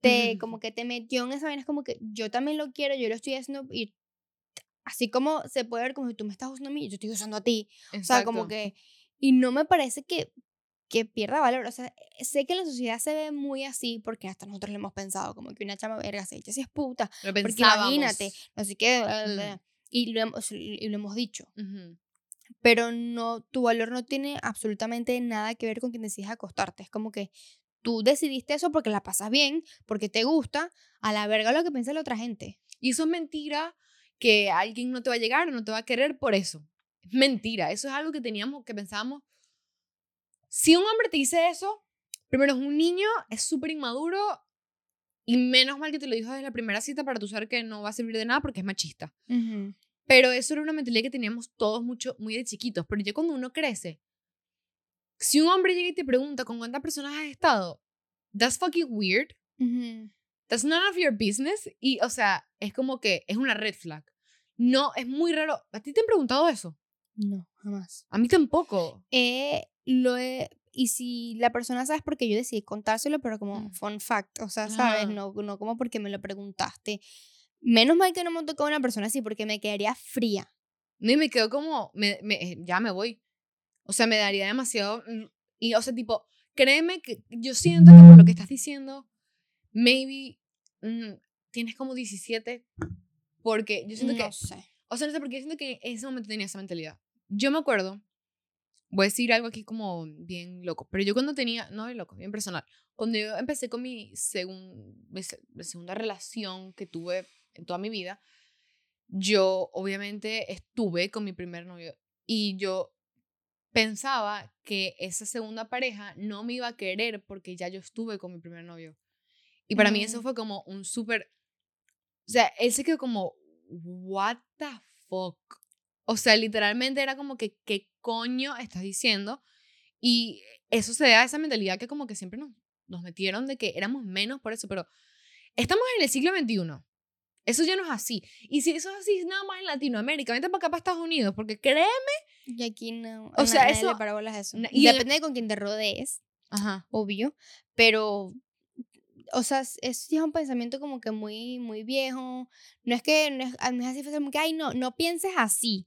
te <laughs> como que te metió en esa vaina, es como que yo también lo quiero, yo lo estoy haciendo y así como se puede ver como si tú me estás usando a mí, yo estoy usando a ti, o sea, como que y no me parece que que pierda valor. O sea, sé que en la sociedad se ve muy así porque hasta nosotros lo hemos pensado, como que una chama verga se echa si es puta. Lo porque imagínate, así que y, lo hemos, y lo hemos dicho pero no, tu valor no tiene absolutamente nada que ver con quien decides acostarte. Es como que tú decidiste eso porque la pasas bien, porque te gusta, a la verga lo que piensa la otra gente. Y eso es mentira que alguien no te va a llegar o no te va a querer por eso. Es mentira, eso es algo que teníamos, que pensábamos. Si un hombre te dice eso, primero es un niño, es súper inmaduro y menos mal que te lo dijo desde la primera cita para tú saber que no va a servir de nada porque es machista. Pero eso era una mentalidad que teníamos todos mucho, muy de chiquitos. Pero ya cuando uno crece, si un hombre llega y te pregunta con cuántas personas has estado, that's fucking weird. That's none of your business. Y, o sea, es como que es una red flag. No, es muy raro. ¿A ti te han preguntado eso? No, jamás. A mí tampoco. Eh, lo he, y si la persona sabes porque yo decidí contárselo, pero como mm. fun fact, o sea, sabes, no, no como porque me lo preguntaste. Menos mal que no me tocó una persona así porque me quedaría fría. No, y me quedo como, me, me, eh, ya me voy. O sea, me daría demasiado... Mm, y, o sea, tipo, créeme que yo siento que por lo que estás diciendo, maybe mm, tienes como 17, porque yo siento que... No sé. O sea, no sé, porque yo siento que en ese momento tenía esa mentalidad. Yo me acuerdo, voy a decir algo aquí como bien loco, pero yo cuando tenía, no bien loco, bien personal, cuando yo empecé con mi, segun, mi segunda relación que tuve en toda mi vida, yo obviamente estuve con mi primer novio y yo pensaba que esa segunda pareja no me iba a querer porque ya yo estuve con mi primer novio. Y para mí eso mm. fue como un súper... O sea, él se quedó como, what the fuck. O sea, literalmente era como que, ¿qué coño estás diciendo? Y eso se da a esa mentalidad que como que siempre nos, nos metieron de que éramos menos por eso, pero estamos en el siglo XXI. Eso ya no es así. Y si eso es así, nada más en Latinoamérica. Vente para acá, para Estados Unidos, porque créeme. Y aquí no. O sea, eso. eso. y depende de con quién te rodees. Ajá. Obvio. Pero. O sea, es ya un pensamiento como que muy, muy viejo. No es que. No es, no es así como que, ay, no, no pienses así.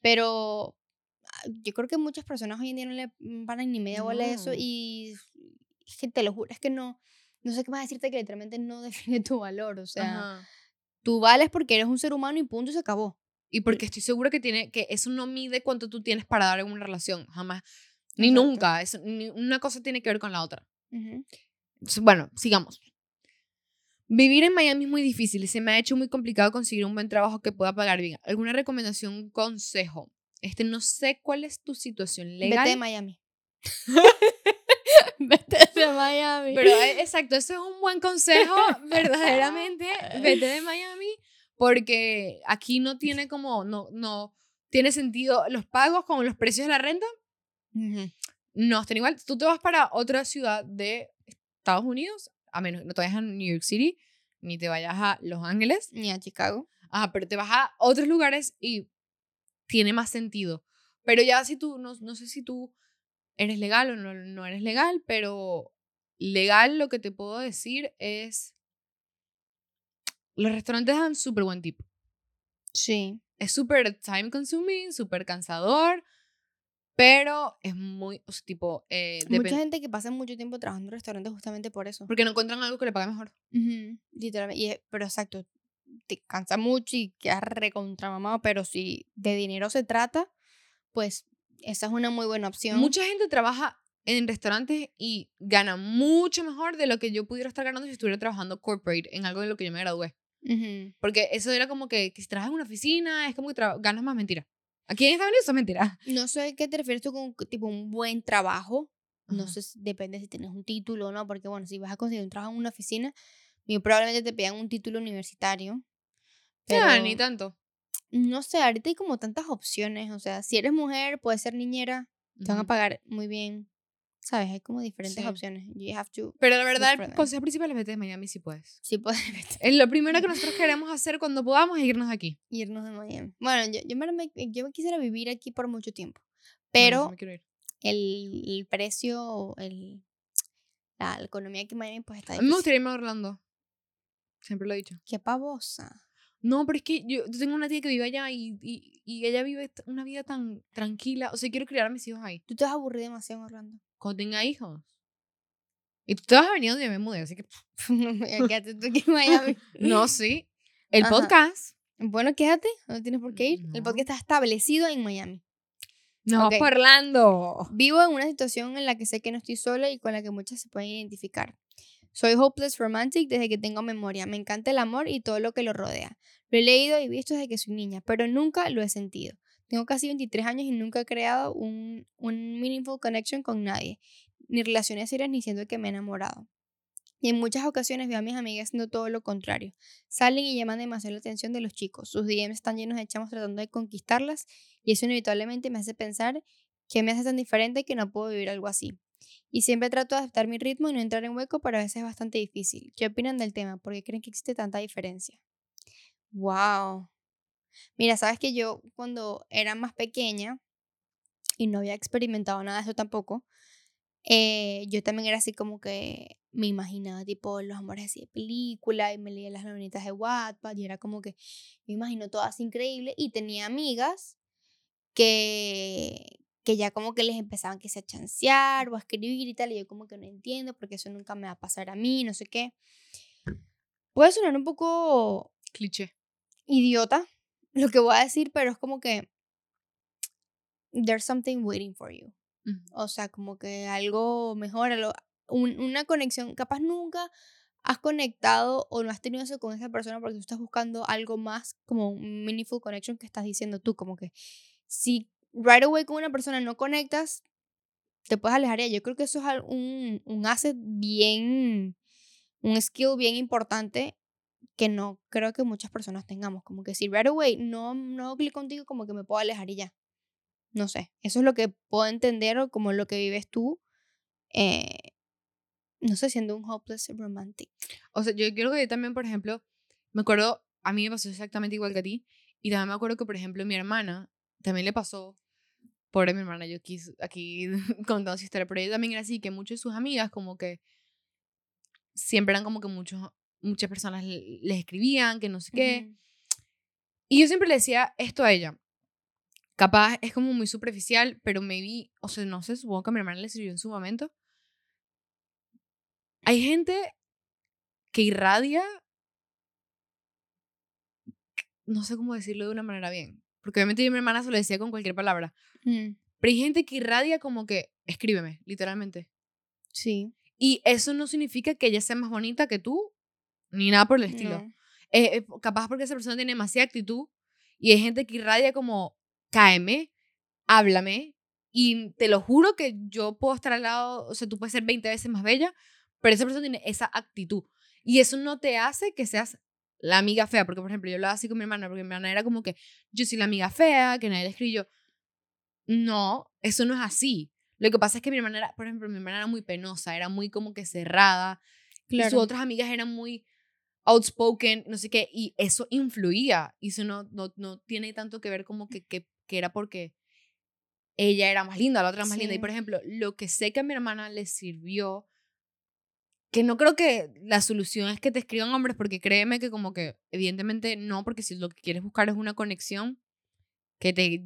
Pero. Ah, yo creo que muchas personas hoy en día no le van ni media bola a eso. Y. Es que te lo juro, es que no. No sé qué más decirte que literalmente no <laughs> define tu valor. O sea. Tú vales porque eres un ser humano y punto y se acabó. Y porque estoy segura que, tiene, que eso no mide cuánto tú tienes para dar en una relación, jamás. Ni nunca. Eso, ni una cosa tiene que ver con la otra. Bueno, sigamos. Vivir en Miami es muy difícil se me ha hecho muy complicado conseguir un buen trabajo que pueda pagar bien. ¿Alguna recomendación, consejo? Este, no sé cuál es tu situación legal. Vete de Miami. <laughs> vete de Miami. Pero eh, exacto, ese es un buen consejo, <laughs> verdaderamente. Vete de Miami, porque aquí no tiene como, no, no tiene sentido los pagos con los precios de la renta. No están igual. Tú te vas para otra ciudad de Estados Unidos, a menos que no te vayas a New York City, ni te vayas a Los Ángeles. Ni a Chicago. Ajá, pero te vas a otros lugares y tiene más sentido. Pero ya si tú, no, no sé si tú eres legal o no, no eres legal, pero legal lo que te puedo decir es, los restaurantes dan súper buen tipo. Sí. Es súper time consuming, súper cansador, pero es muy, o sea, tipo... Eh, Mucha gente que pasa mucho tiempo trabajando en restaurantes justamente por eso. Porque no encuentran algo que le pague mejor. Literalmente. pero exacto, te cansa mucho y quedas recontra pero si de dinero se trata, pues esa es una muy buena opción. Mucha gente trabaja en restaurantes y gana mucho mejor de lo que yo pudiera estar ganando si estuviera trabajando corporate en algo de lo que yo me gradué. Porque eso era como que, que si trabajas en una oficina, es como que ganas más mentira. Aquí en Estados Unidos eso es mentira. No sé qué te refieres tú con tipo un buen trabajo. No sé, depende si tienes un título o no, porque bueno, si vas a conseguir un trabajo en una oficina, probablemente te pidan un título universitario. Pero, ni tanto. No sé, ahorita hay como tantas opciones. O sea, si eres mujer, puedes ser niñera, te van a pagar muy bien. ¿Sabes? Hay como diferentes opciones. You have to Pero la verdad, el consejo principal es vete de Miami si puedes. Sí puedes. <laughs> Es lo primero que nosotros queremos hacer cuando podamos es irnos aquí. Irnos de Miami. Bueno, yo, yo, me, yo me quisiera vivir aquí por mucho tiempo. Pero el, el, precio, el, la, economía aquí en Miami, pues está difícil. A mí me gustaría irme a Orlando. Siempre lo he dicho. Qué pavosa. No, pero es que yo, tengo una tía que vive allá y, y, y, ella vive una vida tan tranquila. O sea, quiero criar a mis hijos ahí. Tú te vas a aburrir demasiado en Orlando. Cuando tenga hijos. Y tú te vas a venir donde me mudé, así que. <laughs> quédate tú aquí en Miami. <laughs> no, sí. El podcast. Bueno, quédate, no tienes por qué ir. El podcast está establecido en Miami. No, por Orlando. Vivo en una situación en la que sé que no estoy sola y con la que muchas se pueden identificar. Soy hopeless romantic desde que tengo memoria. Me encanta el amor y todo lo que lo rodea. Lo he leído y visto desde que soy niña, pero nunca lo he sentido. Tengo casi 23 años y nunca he creado un, un meaningful connection con nadie, ni relaciones serias ni siento que me he enamorado. Y en muchas ocasiones veo a mis amigas haciendo todo lo contrario. Salen y llaman demasiado la atención de los chicos. Sus DMs están llenos de chamos tratando de conquistarlas y eso inevitablemente me hace pensar que me hace tan diferente que no puedo vivir algo así. Y siempre trato de adaptar mi ritmo y no entrar en hueco, pero a veces es bastante difícil. ¿Qué opinan del tema? ¿Por qué creen que existe tanta diferencia? Wow. Mira, sabes que yo cuando era más pequeña y no había experimentado nada de eso tampoco, eh, yo también era así como que me imaginaba tipo los amores así de película y me leía las novelitas de Wattpad y era como que me imagino todo así increíble y tenía amigas que, que ya como que les empezaban que se a chancear o a escribir y tal, y yo como que no entiendo porque eso nunca me va a pasar a mí, no sé qué. Puede sonar un poco... Cliché. Idiota lo que voy a decir, pero es como que... There's something waiting for you. O sea, como que algo mejor, una conexión, capaz nunca has conectado o no has tenido eso con esa persona porque tú estás buscando algo más como un meaningful connection que estás diciendo tú, como que si right away con una persona no conectas, te puedes alejar. Yo creo que eso es un, un asset bien, un skill bien importante que no creo que muchas personas tengamos. Como que si right away no, no clic contigo, como que me puedo alejar y ya. No sé, eso es lo que puedo entender o como lo que vives tú. Eh, no sé, siendo un hopeless romantic. O sea, yo creo que también, por ejemplo, me acuerdo, a mí me pasó exactamente igual que a ti. Y también me acuerdo que, por ejemplo, mi hermana también le pasó pobre mi hermana, yo aquí, aquí <laughs> contando su historia, pero ella también era así, que muchas de sus amigas como que siempre eran como que muchos, muchas personas les escribían, que no sé qué. Y yo siempre le decía esto a ella. Capaz es como muy superficial, pero me vi, o sea, no sé, supongo que a mi hermana le sirvió en su momento. Hay gente que irradia, no sé cómo decirlo de una manera bien, porque obviamente yo mi hermana se lo decía con cualquier palabra. Mm. Pero hay gente que irradia como que, escríbeme, literalmente. Sí. Y eso no significa que ella sea más bonita que tú, ni nada por el estilo. Eh, capaz porque esa persona tiene demasiada actitud y hay gente que irradia como, cáeme, háblame, y te lo juro que yo puedo estar al lado, o sea, tú puedes ser 20 veces más bella, pero esa persona tiene esa actitud. Y eso no te hace que seas la amiga fea, porque por ejemplo yo hablaba así con mi hermana, porque mi hermana era como que yo soy la amiga fea, que nadie le escribió. No, eso no es así. Lo que pasa es que mi hermana era, por ejemplo, mi hermana era muy penosa, era muy como que cerrada. Claro. Y sus otras amigas eran muy outspoken, no sé qué, y eso influía. Y eso no, no, no tiene tanto que ver como que, que, que era porque ella era más linda, la otra era más linda. Y por ejemplo, lo que sé que a mi hermana le sirvió que no creo que la solución es que te escriban hombres, porque créeme que como que evidentemente no, porque si lo que quieres buscar es una conexión, que te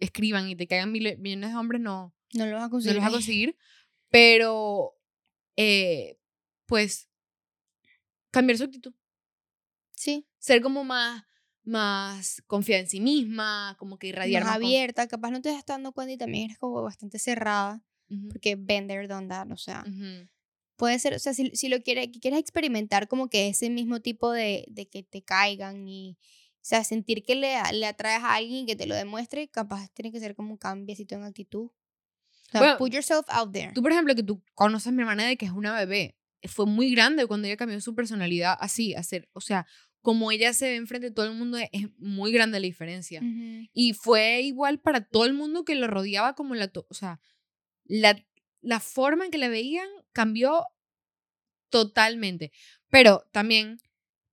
escriban y te caigan millones de hombres, no, no lo vas a conseguir. No lo vas a conseguir, pero eh, pues cambiar su actitud. Sí. Ser como más, más confiada en sí misma, como que irradiar más. abierta, capaz no te estás dando cuenta y también eres como bastante cerrada, porque been there, done that, o sea puede ser, o sea, si, si lo quieres, quieres experimentar como que ese mismo tipo de, de que te caigan y, o sea, sentir que le, le atraes a alguien que te lo demuestre, capaz tiene que ser como un cambiecito en actitud. O sea, put yourself out there. Tú, por ejemplo, que tú conoces a mi hermana de que es una bebé, fue muy grande cuando ella cambió su personalidad así, hacer, o sea, como ella se ve enfrente de todo el mundo, es muy grande la diferencia. Y fue igual para todo el mundo que lo rodeaba como la, o sea, la, la forma en que la veían cambió totalmente. Pero también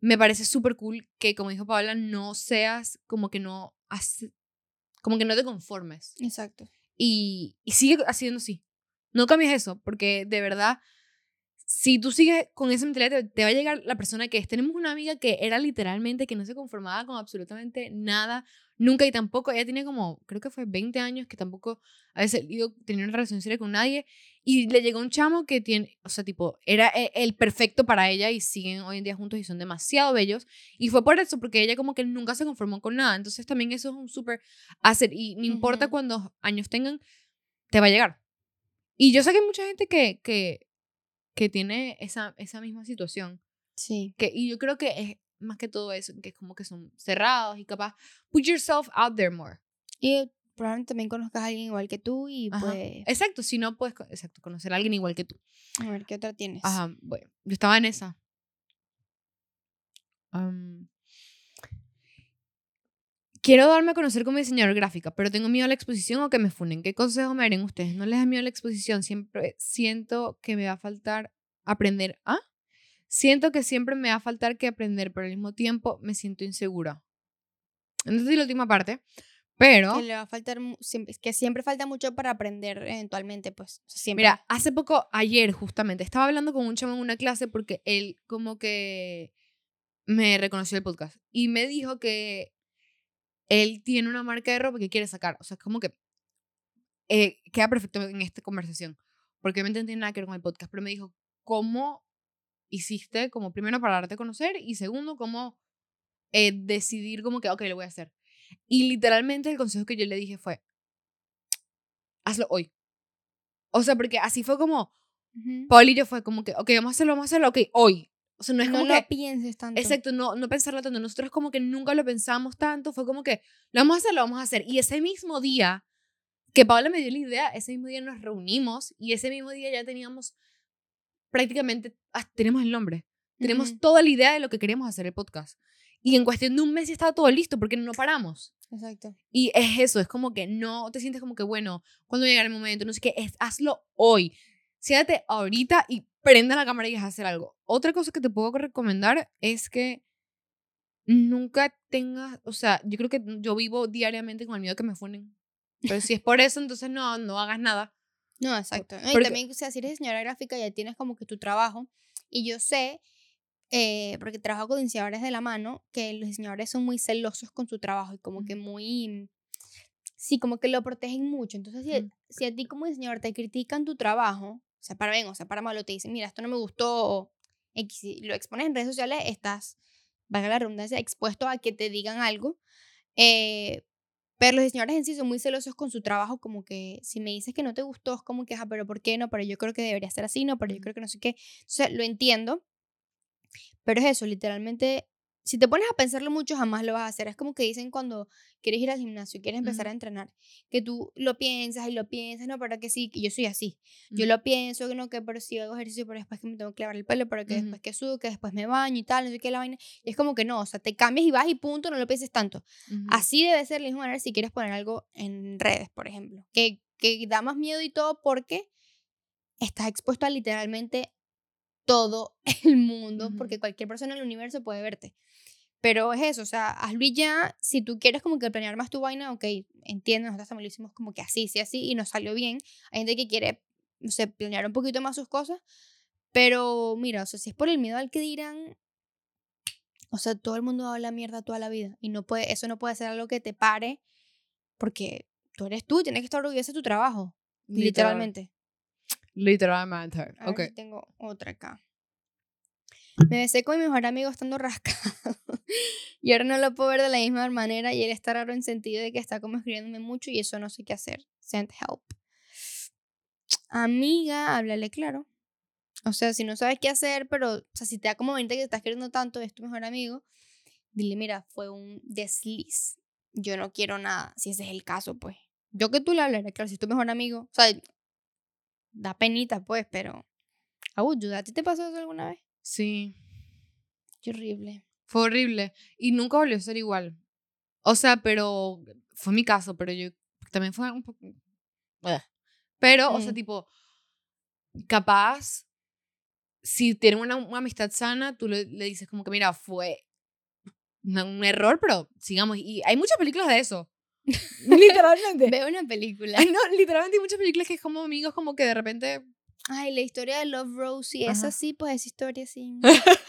me parece súper cool que, como dijo Paola, no seas como que no, como que no te conformes. Exacto. Y, y sigue haciendo así. No cambies eso, porque de verdad si tú sigues con esa mentalidad, te, va a llegar la persona que es. Tenemos una amiga que era literalmente que no se conformaba con absolutamente nada, nunca y tampoco. Ella tiene como, creo que fue 20 años, que tampoco a veces tenía una relación seria con nadie. Y le llegó un chamo que tiene, o sea, tipo, era e, el perfecto para ella y siguen hoy en día juntos y son demasiado bellos. Y fue por eso, porque ella como que nunca se conformó con nada. Entonces también eso es un súper hacer. Y no importa cuántos años tengan, te va a llegar. Y yo sé que hay mucha gente que, que que tiene esa, esa misma situación. Sí. Que, y yo creo que es más que todo eso, que es como que son cerrados y capaz, put yourself out there more. Y probablemente también conozcas a alguien igual que tú y pues... Exacto, si no puedes, exacto, conocer a alguien igual que tú. A ver, ¿qué otra tienes? Ajá, bueno, yo estaba en esa. Quiero darme a conocer como diseñador gráfica, pero tengo miedo a la exposición o que me funen. ¿Qué consejo me darían ustedes? ¿No les da miedo a la exposición? Siempre siento que me va a faltar aprender. ¿Ah? Siento que siempre me va a faltar que aprender, pero al mismo tiempo me siento insegura. Entonces, la última parte. Pero. Que le va a faltar. Que siempre falta mucho para aprender eventualmente, pues. Siempre. Mira, hace poco, ayer justamente, estaba hablando con un chamo en una clase porque él, como que. Me reconoció el podcast. Y me dijo que él tiene una marca de ropa que quiere sacar. O sea, es como que eh, queda perfecto en esta conversación. Porque obviamente no tiene nada que ver con el podcast, pero me dijo, ¿cómo hiciste como primero para darte a conocer y segundo, cómo eh, decidir como que, ok, lo voy a hacer? Y literalmente el consejo que yo le dije fue, hazlo hoy. O sea, porque así fue como, Paul y yo fue como que, ok, vamos a hacerlo, vamos a hacerlo, ok, hoy. O sea, no es como lo pienses tanto. Exacto, no, no pensarlo tanto. Nosotros como que nunca lo pensamos tanto. Fue como que lo vamos a hacer, lo vamos a hacer. Y ese mismo día que Paula me dio la idea, ese mismo día nos reunimos y ese mismo día ya teníamos prácticamente, ah, tenemos el nombre. Tenemos toda la idea de lo que queríamos hacer el podcast. Y en cuestión de un mes ya estaba todo listo porque no paramos. Exacto. Y es eso, es como que no te sientes como que, bueno, cuando llegue el momento, no sé qué, es, hazlo hoy. Siéntate ahorita y prenda la cámara y a hacer algo. Otra cosa que te puedo recomendar es que nunca tengas, o sea, yo creo que yo vivo diariamente con el miedo que me funen. Pero si es por eso, entonces no, no hagas nada. No, exacto. y también, o sea, si eres diseñadora gráfica, ya tienes como que tu trabajo. Y yo sé, eh, porque trabajo con diseñadores de la mano, que los diseñadores son muy celosos con su trabajo y como que muy... Sí, como que lo protegen mucho. Entonces, si, si a ti como diseñador te critican tu trabajo, o sea, para bien, o sea, para malo, te dicen, mira, esto no me gustó, o lo expones en redes sociales, estás, valga la redundancia, expuesto a que te digan algo. Eh, pero los diseñadores en sí son muy celosos con su trabajo, como que si me dices que no te gustó, es como que, ah, pero ¿por qué no? Pero yo creo que debería ser así, no, pero yo creo que no sé qué. Entonces, lo entiendo. Pero es eso, literalmente si te pones a pensarlo mucho, jamás lo vas a hacer. Es como que dicen cuando quieres ir al gimnasio, quieres empezar a entrenar, que tú lo piensas y lo piensas, no, para que sí, que yo soy así. Yo lo pienso, que no, que pero si hago ejercicio, pero después que me tengo que lavar el pelo, pero que después que subo, que después me baño y tal, no sé qué la vaina. Y es como que no, o sea, te cambias y vas y punto, no lo pienses tanto. Así debe ser la misma manera si quieres poner algo en redes, por ejemplo, que, que da más miedo y todo porque estás expuesto a literalmente todo <laughs> el mundo, porque cualquier persona en el universo puede verte. Pero es eso, o sea, hazlo ya. Si tú quieres como que planear más tu vaina, ok, entiendo, nosotros también lo hicimos como que así, sí, así, y nos salió bien. Hay gente que quiere, no sé, planear un poquito más sus cosas. Pero mira, o sea, si es por el miedo al que dirán, o sea, todo el mundo habla mierda toda la vida. Y no puede, eso no puede ser algo que te pare, porque tú eres tú, tienes que estar orgullosa de tu trabajo. Literalmente. Literalmente. ok. tengo otra acá. Me besé con mi mejor amigo estando <laughs> rascado. Y ahora no lo puedo ver de la misma manera y él está raro en sentido de que está como escribiéndome mucho y eso no sé qué hacer. Send help. Amiga, háblale claro. O sea, si no sabes qué hacer, pero, o sea, si te da como 20 que estás queriendo tanto, es tu mejor amigo, dile, mira, fue un desliz. Yo no quiero nada, si ese es el caso, pues. Yo que tú le hablaré, claro, si es tu mejor amigo, o sea, da penita, pues, pero. ¿a ti te pasó eso alguna vez? Sí. Qué horrible. Fue horrible. Y nunca volvió a ser igual. O sea, pero. Fue mi caso, pero yo. También fue un poco. Pero, o sea, mm. tipo. Capaz. Si tienen una, amistad sana, tú le, le, dices como que, mira, fue un error, pero sigamos. Y hay muchas películas de eso. <laughs> literalmente. Veo una película. No, literalmente hay muchas películas que es como amigos, como que de repente. Ay, la historia de Love Rose y esa sí, pues esa historia sí. <laughs>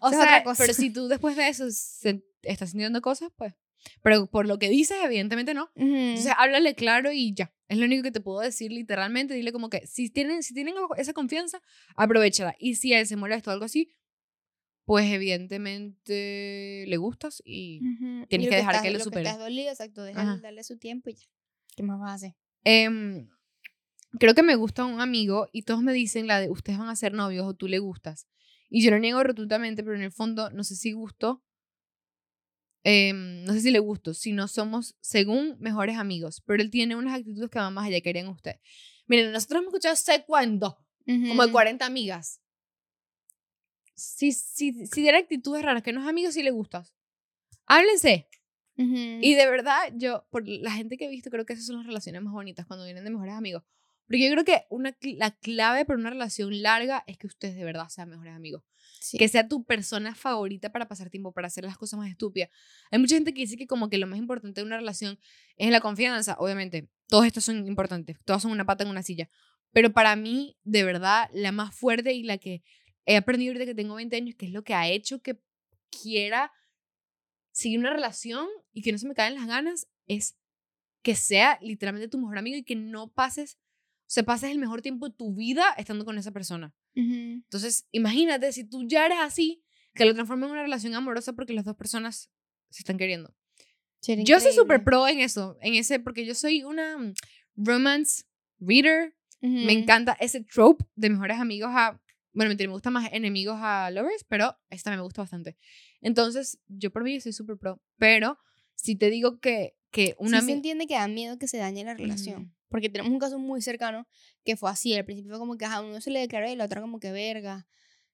o sea, pero si tú después de eso estás sintiendo cosas, pues. Pero por lo que dices, evidentemente no. Entonces, háblale claro y ya. Es lo único que te puedo decir literalmente. Dile como que si tienen, si tienen esa confianza, aprovechala. Y si él se molesta o algo así, pues evidentemente le gustas y tienes que, dejar que, lo, supere. Que estás dolido, exacto, darle su tiempo y ya. ¿Qué más vas a hacer? Em, creo que me gusta un amigo y todos me dicen la de ustedes van a ser novios o tú le gustas. Y yo lo niego rotundamente, pero en el fondo no sé si gusto, em, no sé si le gusto, si no somos, según, mejores amigos. Pero él tiene unas actitudes que van más allá que harían ustedes. Miren, nosotros hemos escuchado sé cuándo, como de 40 amigas si, si, si tiene actitudes raras, que no es amigo, si le gustas. Háblense. Y de verdad, yo, por la gente que he visto, creo que esas son las relaciones más bonitas cuando vienen de mejores amigos. Porque yo creo que una, la clave para una relación larga es que ustedes de verdad sean mejores amigos. Que sea tu persona favorita para pasar tiempo, para hacer las cosas más estúpidas. Hay mucha gente que dice que como que lo más importante de una relación es la confianza. Obviamente, todos estos son importantes. Todos son una pata en una silla. Pero para mí, de verdad, la más fuerte y la que he aprendido desde que tengo 20 años que es lo que ha hecho que quiera seguir una relación y que no se me caen las ganas es que sea literalmente tu mejor amigo y que no pases, o sea, pases el mejor tiempo de tu vida estando con esa persona. Entonces, imagínate si tú ya eres así, que lo transformes en una relación amorosa porque las dos personas se están queriendo. yo soy súper pro en eso, en ese, porque yo soy una mm, romance reader. Me encanta ese trope de mejores amigos a bueno, me gusta más enemigos a lovers, pero esta me gusta bastante. Entonces, yo por mí soy súper pro. Pero si te digo que, que una. Sí se entiende que da miedo que se dañe la relación. Porque tenemos un caso muy cercano que fue así. Al principio fue como que a uno se le declaró y la otra como que verga.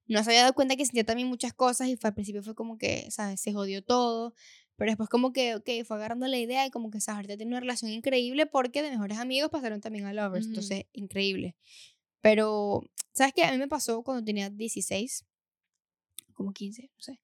No se había dado cuenta que sentía también muchas cosas y fue, al principio fue como que, ¿sabes? Se jodió todo. Pero después como que, ok, fue agarrando la idea y como que, ¿sabes? Ahorita tiene una relación increíble porque de mejores amigos pasaron también a lovers. Entonces, increíble. Pero, ¿sabes qué? A mí me pasó cuando tenía 16, como 15, no sé,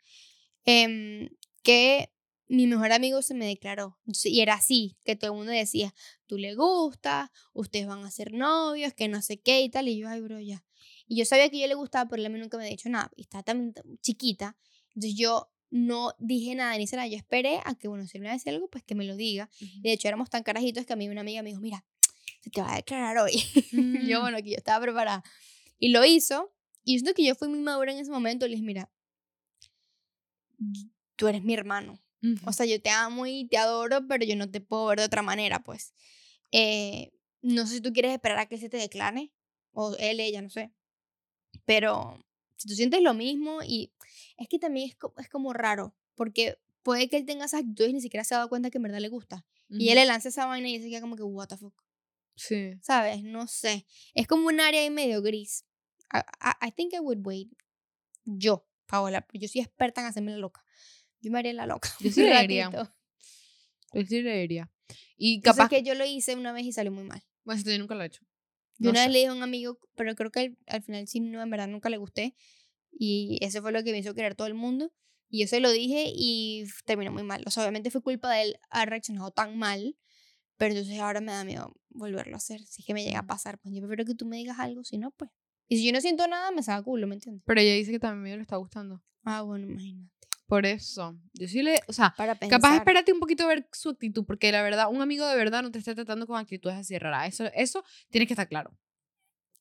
em, que mi mejor amigo se me declaró. y era así, que todo el mundo decía, tú le gustas, ustedes van a ser novios, que no sé qué y tal. Y yo, ay, bro, ya. Y yo sabía que yo le gustaba, pero él a mí nunca me había dicho nada. Y estaba también chiquita. Entonces yo no dije nada ni nada. Yo esperé a que, bueno, si él me va a decir algo, pues que me lo diga. Y de hecho éramos tan carajitos que a mí una amiga me dijo, mira, se te va a declarar hoy. <laughs> yo, mm. bueno, que yo estaba preparada. Y lo hizo. Y siento que yo fui muy madura en ese momento. Le dije, mira, tú eres mi hermano. O sea, yo te amo y te adoro, pero yo no te puedo ver de otra manera, pues. Eh, no sé si tú quieres esperar a que se te declare. O él, ella, no sé. Pero si tú sientes lo mismo y es que también es, es como raro, porque puede que él tenga esas actitudes y ni siquiera se ha dado cuenta que en verdad le gusta. Y él le lanza esa vaina y dice que como que, what the fuck. Sí. ¿Sabes? No sé. Es como un área ahí medio gris. I, think I would wait. Yo, Paola, yo soy experta en hacerme la loca. Yo me haría la loca. Yo <laughs> sí le diría. Yo sí le diría. Y capaz que yo lo hice una vez y salió muy mal. Bueno, yo nunca lo he hecho. Yo una vez le dije a un amigo, pero creo que al, final sí, no, en verdad nunca le gusté. Y eso fue lo que me hizo querer todo el mundo. Y yo se lo dije y terminó muy mal. O sea, obviamente fue culpa de él haber reaccionado tan mal pero entonces ahora me da miedo volverlo a hacer. Si es que me llega a pasar, pues yo prefiero que tú me digas algo, si no, pues. Y si yo no siento nada, me saca culo, ¿me entiendes? Pero ella dice que también me lo está gustando. Ah, bueno, imagínate. Por eso. Yo sí le. O sea, capaz espérate un poquito a ver su actitud, porque la verdad, un amigo de verdad no te está tratando con actitudes así raras. Eso, eso tienes que estar claro.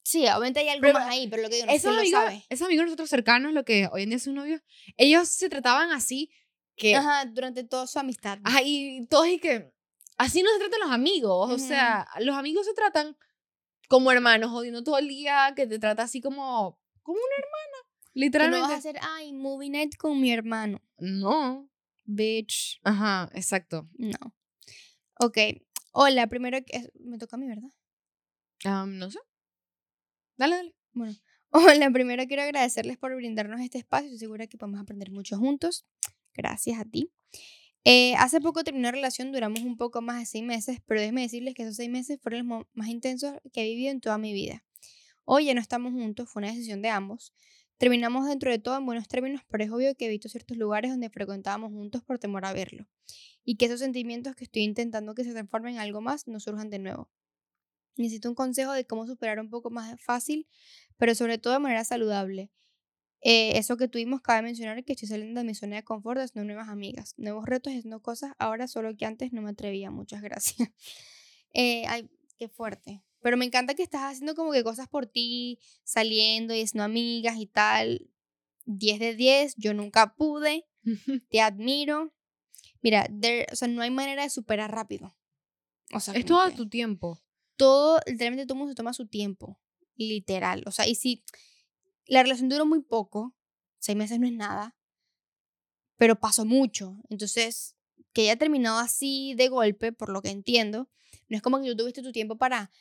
Sí, obviamente hay algo más ahí, pero lo que yo no esos amigos, lo Esos amigos nosotros cercanos, lo que hoy en día son novios, ellos se trataban así que. Ajá, durante toda su amistad. Ajá, y todos y que así no se tratan los amigos. O sea, los amigos se tratan como hermanos, jodiendo todo el día, que te trata así como, como una hermana. Literalmente. no vas a hacer, ay, movie night con mi hermano. No. Bitch. Ajá, exacto. No. Ok. Hola, primero que. Me toca a mí, ¿verdad? no sé. Dale, dale. Bueno. <laughs> Hola, primero quiero agradecerles por brindarnos este espacio. Estoy segura que podemos aprender mucho juntos. Gracias a ti. Eh, hace poco terminó una relación, duramos un poco más de seis meses, pero déjenme decirles que esos seis meses fueron los más intensos que he vivido en toda mi vida. Hoy ya no estamos juntos, fue una decisión de ambos. Terminamos dentro de todo en buenos términos, pero es obvio que he visto ciertos lugares donde frecuentábamos juntos por temor a verlo. Y que esos sentimientos que estoy intentando que se transformen en algo más no surjan de nuevo. Necesito un consejo de cómo superar un poco más fácil, pero sobre todo de manera saludable. Eh, eso que tuvimos, cabe mencionar que estoy saliendo de mi zona de confort, no nuevas amigas, nuevos retos, haciendo cosas ahora solo que antes no me atrevía. Muchas gracias. <laughs> Eh, ay, qué fuerte. Pero me encanta que estás haciendo como que cosas por ti, saliendo y siendo amigas y tal. 10 de 10, yo nunca pude. <laughs> Te admiro. Mira, o sea, no hay manera de superar rápido. O sea, es todo tu tiempo. Todo, literalmente todo mundo se toma su tiempo. Literal. O sea, y si la relación duró muy poco, seis meses no es nada, pero pasó mucho. Entonces, que haya terminado así de golpe, por lo que entiendo, no es como que tú tuviste tu tiempo para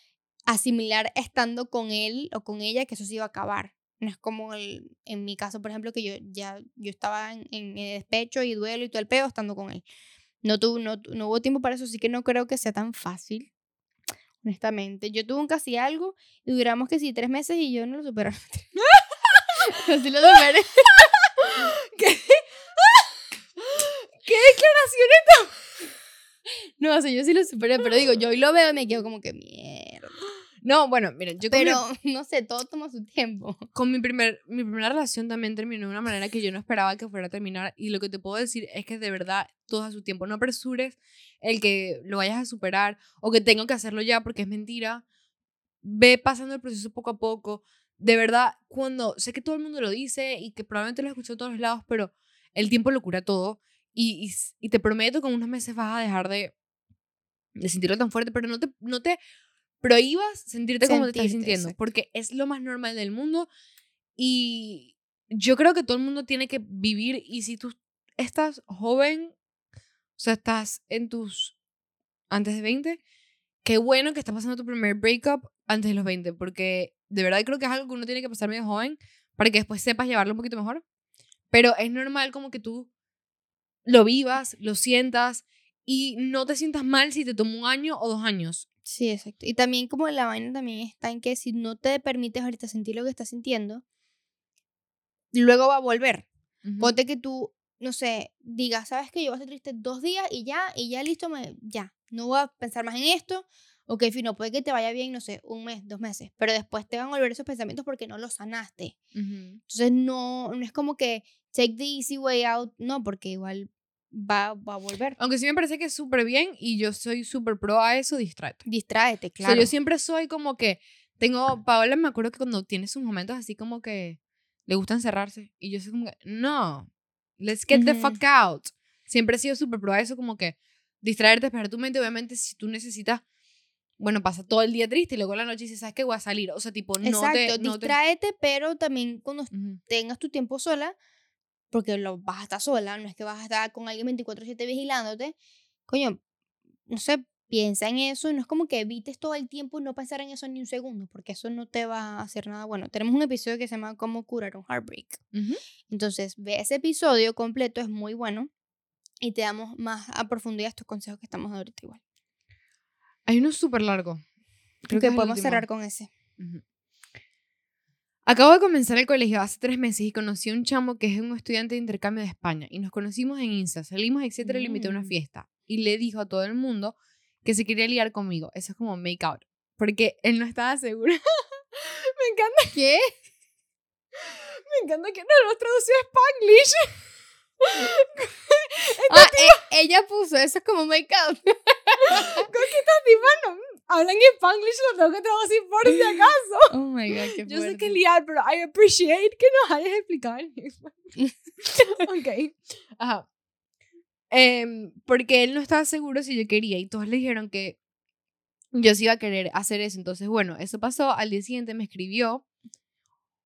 asimilar estando con él o con ella que eso se iba a acabar. No es como el, en mi caso, por ejemplo, que yo ya yo estaba en, en despecho y duelo y todo el pedo estando con él. No, tuvo, no, no hubo tiempo para eso, así que no creo que sea tan fácil honestamente. Yo tuve un casi algo y duramos que sí, tres meses y yo no lo superé. <laughs> Así lo superé. <laughs> ¿Qué? ¿Qué declaración tan...? No, o sea, yo sí lo superé, pero digo, yo hoy lo veo y me quedo como que mierda. No, bueno, miren, yo Pero, <laughs> no sé, todo toma su tiempo. Con mi, primer, mi primera relación también terminó de una manera que yo no esperaba que fuera a terminar. Y lo que te puedo decir es que de verdad, todo a su tiempo. No apresures el que lo vayas a superar o que tengo que hacerlo ya porque es mentira. Ve pasando el proceso poco a poco. De verdad, cuando sé que todo el mundo lo dice y que probablemente lo escuchado a todos lados, pero el tiempo lo cura todo. Y, y, te prometo que en unos meses vas a dejar de, de sentirlo tan fuerte, pero no te, no te prohíbas sentirte como te estás sintiendo, porque es lo más normal del mundo y yo creo que todo el mundo tiene que vivir y si tú estás joven, o sea, estás en tus antes de 20, qué bueno que estás pasando tu primer breakup antes de los 20, porque de verdad creo que es algo que uno tiene que pasar medio joven para que después sepas llevarlo un poquito mejor. Pero es normal como que tú lo vivas, lo sientas y no te sientas mal si te tomó un año o dos años. Sí, exacto. Y también como la vaina también está en que si no te permites ahorita sentir lo que estás sintiendo, luego va a volver. Ponte que tú, no sé, digas, sabes que yo voy a estar triste dos días y ya, y ya listo, me, ya, no voy a pensar más en esto. Ok, fino, puede que te vaya bien, no sé, un mes, dos meses, pero después te van a volver esos pensamientos porque no los sanaste. Entonces no, no es como que take the easy way out, no, porque igual va, va a volver. Aunque sí me parece que es súper bien y yo soy súper pro a eso, distráete. Distráete, claro. O yo siempre soy como que tengo, Paola me acuerdo que cuando tiene sus momentos así como que le gusta encerrarse y yo soy como que, no, let's get the fuck out. Siempre he sido súper pro a eso como que distraerte, despejar tu mente, obviamente si tú necesitas bueno, pasa todo el día triste y luego la noche dices, ¿sabes qué? Voy a salir. O sea, tipo, no Exacto, te... distráete, pero también cuando tengas tu tiempo sola, porque lo vas a estar sola, no es que vas a estar con alguien 24/7 vigilándote, coño, no sé, piensa en eso, no es como que evites todo el tiempo no pensar en eso ni un segundo, porque eso no te va a hacer nada bueno. Tenemos un episodio que se llama Cómo curar un heartbreak. Entonces, ve ese episodio completo, es muy bueno, y te damos más a profundidad estos consejos que estamos dando ahorita igual. Hay uno súper largo. Creo que, podemos cerrar con ese. Acabo de comenzar el colegio hace tres meses y conocí a un chamo que es un estudiante de intercambio de España y nos conocimos en Insta, salimos, etcétera, y le invité a una mm. fiesta y le dijo a todo el mundo que se quería liar conmigo. Eso es como make out, porque él no estaba seguro. <laughs> Me encanta. ¿Qué? <laughs> Me encanta que no lo tradució a Spanglish. <laughs> ah, e, ella puso eso es como make out. ¿Cómo que estás no, hablan Spanglish, lo tengo que traducir por si acaso. <laughs> Oh my god, qué Yo sé que liar, pero I appreciate que nos hayas explicado en <laughs> ok. Ajá. Eh, porque él no estaba seguro si yo quería y todos le dijeron que yo sí iba a querer hacer eso. Entonces, bueno, eso pasó. Al día siguiente me escribió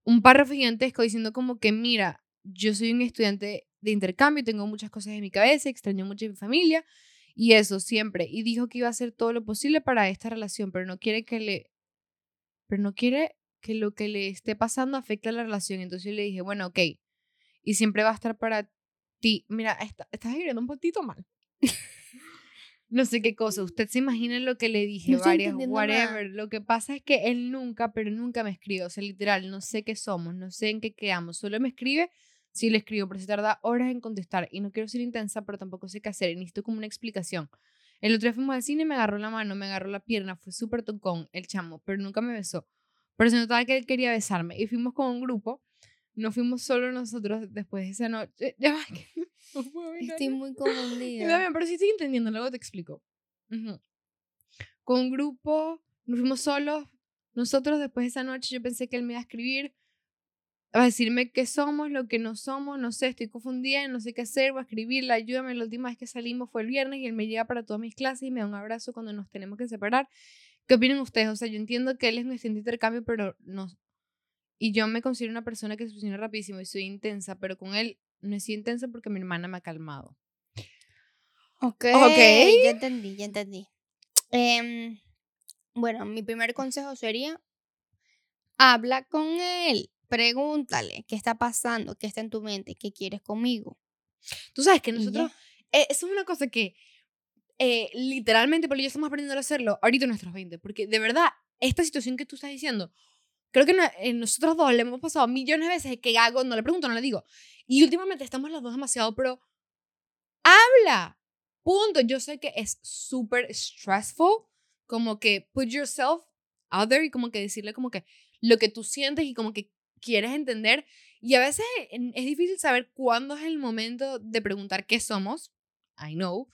un párrafo gigantesco diciendo como que, mira, yo soy un estudiante de intercambio, tengo muchas cosas en mi cabeza, extraño mucho a mi familia y eso siempre. Y dijo que iba a hacer todo lo posible para esta relación, pero no quiere que le, pero no quiere que lo que le esté pasando afecte a la relación. Entonces yo le dije, bueno, ok, y siempre va a estar para ti. Mira, está, estás escribiendo un poquito mal. <laughs> no sé qué cosa. Usted se imagina lo que le dije, varias, whatever. Lo que pasa es que él nunca, pero nunca me escribe. O sea, literal, no sé qué somos, no sé en qué quedamos. Solo me escribe si le escribo, pero se tarda horas en contestar. Y no quiero ser intensa, pero tampoco sé qué hacer. Y necesito como una explicación. El otro día fuimos al cine, me agarró la mano, me agarró la pierna, fue súper tocón el chamo, pero nunca me besó. Pero se notaba que él quería besarme. Y fuimos con un grupo. No fuimos solo nosotros después de esa noche. <laughs> Ya <laughs> Estoy muy <laughs> confundida. pero sí estoy entendiendo, luego te explico. Con un grupo, nos fuimos solos. Nosotros después de esa noche yo pensé que él me iba a escribir, a decirme qué somos, lo que no somos, no sé, estoy confundida, no sé qué hacer, voy a escribirle, ayúdame. La última vez que salimos fue el viernes y él me llega para todas mis clases y me da un abrazo cuando nos tenemos que separar. ¿Qué opinan ustedes? O sea, yo entiendo que él es mi de intercambio, pero no. Y yo me considero una persona que se funciona rapidísimo y soy intensa, pero con él no es intensa porque mi hermana me ha calmado. Ok. Ok. Ya entendí, ya entendí. Em, bueno, mi primer consejo sería, habla con él, pregúntale qué está pasando, qué está en tu mente, qué quieres conmigo. Tú sabes que nosotros, eh, eso es una cosa que eh, literalmente, porque yo estamos aprendiendo a hacerlo ahorita en nuestros 20, porque de verdad, esta situación que tú estás diciendo, creo que en nosotros dos le hemos pasado millones de veces que hago, no le pregunto, no le digo. Y últimamente estamos las dos demasiado, pero habla. Punto. Yo sé que es súper stressful, como que put yourself out there y como que decirle como que lo que tú sientes y como que quieres entender. Y a veces es difícil saber cuándo es el momento de preguntar qué somos. I know.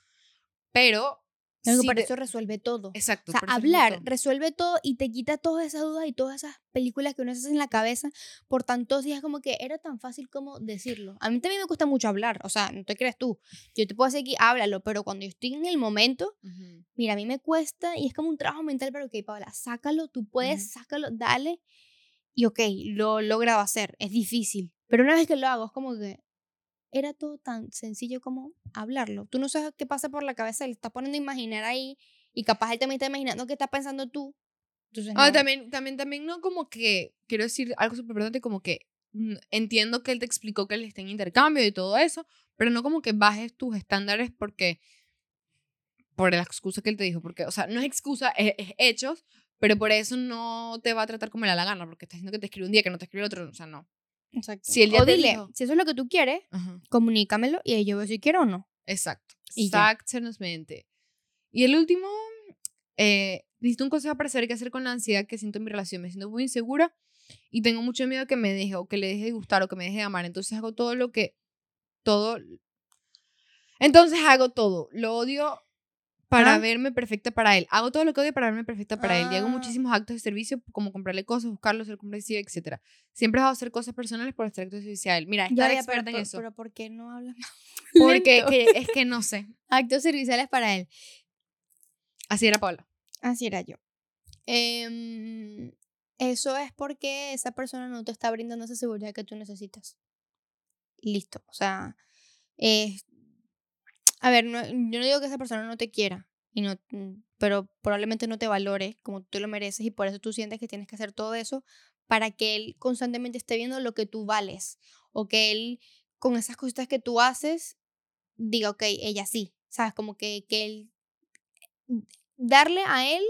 Pero pero para eso resuelve todo. Exacto. O sea, hablar resuelve todo y te quita todas esas dudas y todas esas películas que uno se hace en la cabeza por tantos días como que era tan fácil como decirlo. A mí también me cuesta mucho hablar, o sea, no te creas tú. Yo te puedo decir aquí, háblalo, pero cuando yo estoy en el momento, mira, a mí me cuesta y es como un trabajo mental, pero ok, Paola, sácalo, tú puedes, sácalo, dale. Y ok, lo logrado hacer, es difícil. Pero una vez que lo hago, es como que, era todo tan sencillo como hablarlo. Tú no sabes qué pasa por la cabeza, le estás poniendo a imaginar ahí y capaz él también está imaginando qué está pensando tú. Entonces, ah, también, también, también, no como que, quiero decir algo súper importante, como que mm, entiendo que él te explicó que él está en intercambio y todo eso, pero no como que bajes tus estándares porque, por la excusa que él te dijo, porque, o sea, no es excusa, es, hechos, pero por eso no te va a tratar como le da la gana, porque está diciendo que te escribe un día, que no te escribe otro, o sea, no. Exacto. Si o dile, si eso es lo que tú quieres, comunícamelo y yo veo si quiero o no. Exacto. Exactamente. Y el último, eh, necesito un consejo para saber qué hacer con la ansiedad que siento en mi relación. Me siento muy insegura y tengo mucho miedo que me deje o que le deje de gustar o que me deje de amar. Entonces hago todo lo que, todo, entonces hago todo. Lo odio para verme perfecta para él. Hago todo lo que odio para verme perfecta para él. Y hago ah. muchísimos actos de servicio, como comprarle cosas, buscarlo, ser comprensiva, etc. Siempre hago hacer cosas personales por hacer actos de servicio a él. Mira, estar experta en eso. Pero ¿por qué no habla más? <laughs> Porque es que no sé. <laughs> Actos serviciales para él. Así era Paula. Así era yo. Em, eso es porque esa persona no te está brindando esa seguridad que tú necesitas. Listo. O sea, eh, a ver, no, yo no digo que esa persona no te quiera, y no, mm, pero probablemente no te valore como tú lo mereces y por eso tú sientes que tienes que hacer todo eso para que él constantemente esté viendo lo que tú vales o que él con esas cositas que tú haces diga, ok, ella sí, ¿sabes? Como que, que él, mm, darle a él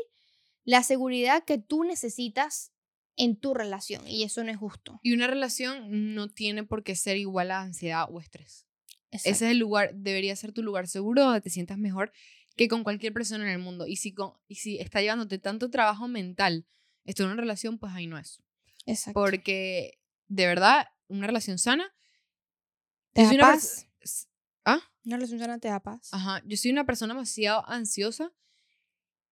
la seguridad que tú necesitas en tu relación y eso no es justo. Y una relación no tiene por qué ser igual a ansiedad o estrés. Ese es el lugar, debería ser tu lugar seguro donde te sientas mejor que con cualquier persona en el mundo. Y si, con, y si está llevándote tanto trabajo mental esto en una relación, pues ahí no es. Exacto. Porque de verdad, una relación sana. ¿Te da paz? ¿Ah? Una relación sana te da paz. Ajá. Yo soy una persona demasiado ansiosa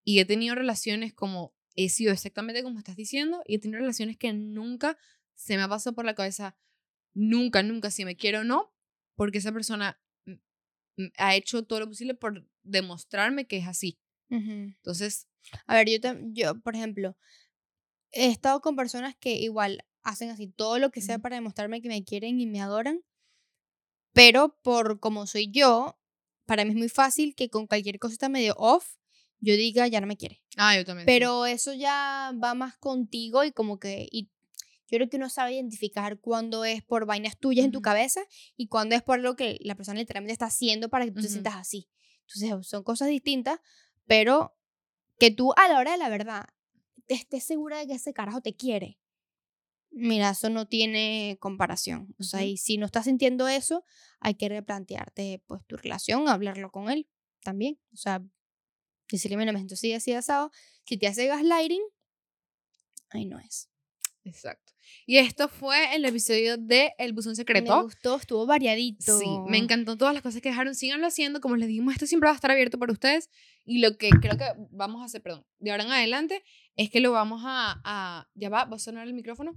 y he tenido relaciones como. He sido exactamente como estás diciendo y he tenido relaciones que nunca se me ha pasado por la cabeza. Nunca, nunca, si me quiero o no, porque esa persona ha hecho todo lo posible por demostrarme que es así. Entonces... A ver, yo, yo, por ejemplo, he estado con personas que igual hacen así todo lo que sea para demostrarme que me quieren y me adoran. Pero por como soy yo, para mí es muy fácil que con cualquier cosita medio off, yo diga, ya no me quiere. Ah, yo también. Pero eso ya va más contigo y como que, y yo creo que uno sabe identificar cuándo es por vainas tuyas en tu cabeza y cuándo es por lo que la persona literalmente está haciendo para que tú te sientas así. Entonces son cosas distintas, pero que tú a la hora de la verdad estés segura de que ese carajo te quiere. Mira, eso no tiene comparación. O sea, y si no estás sintiendo eso, hay que replantearte pues tu relación, hablarlo con él también. O sea, decirle, mira, me siento así, así, asado. Si te hace gaslighting, ahí no es. Exacto. Y esto fue el episodio de El Buzón Secreto. Me gustó, estuvo variadito. Sí, me encantó todas las cosas que dejaron. Síganlo haciendo. Como les dijimos, esto siempre va a estar abierto para ustedes. Y lo que creo que vamos a hacer, perdón, de ahora en adelante, es que lo vamos a. a ¿Ya va? ¿Va a sonar el micrófono?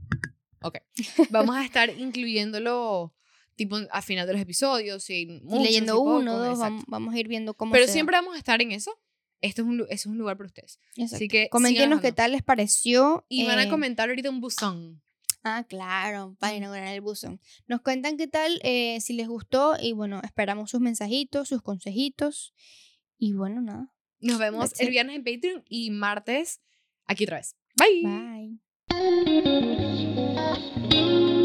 Ok. <laughs> Vamos a estar incluyéndolo tipo a final de los episodios y, leyendo uno, dos, vamos, a ir viendo cómo Pero siempre vamos a estar en eso esto es un, es un lugar para ustedes. Así que coméntenos qué tal les pareció. Y van a eh, comentar ahorita un buzón. Ah, claro, para inaugurar el buzón. Nos cuentan qué tal, eh, si les gustó y bueno, esperamos sus mensajitos, sus consejitos. Y bueno, nada. Nos vemos el viernes en Patreon y martes aquí otra vez. Bye. Bye.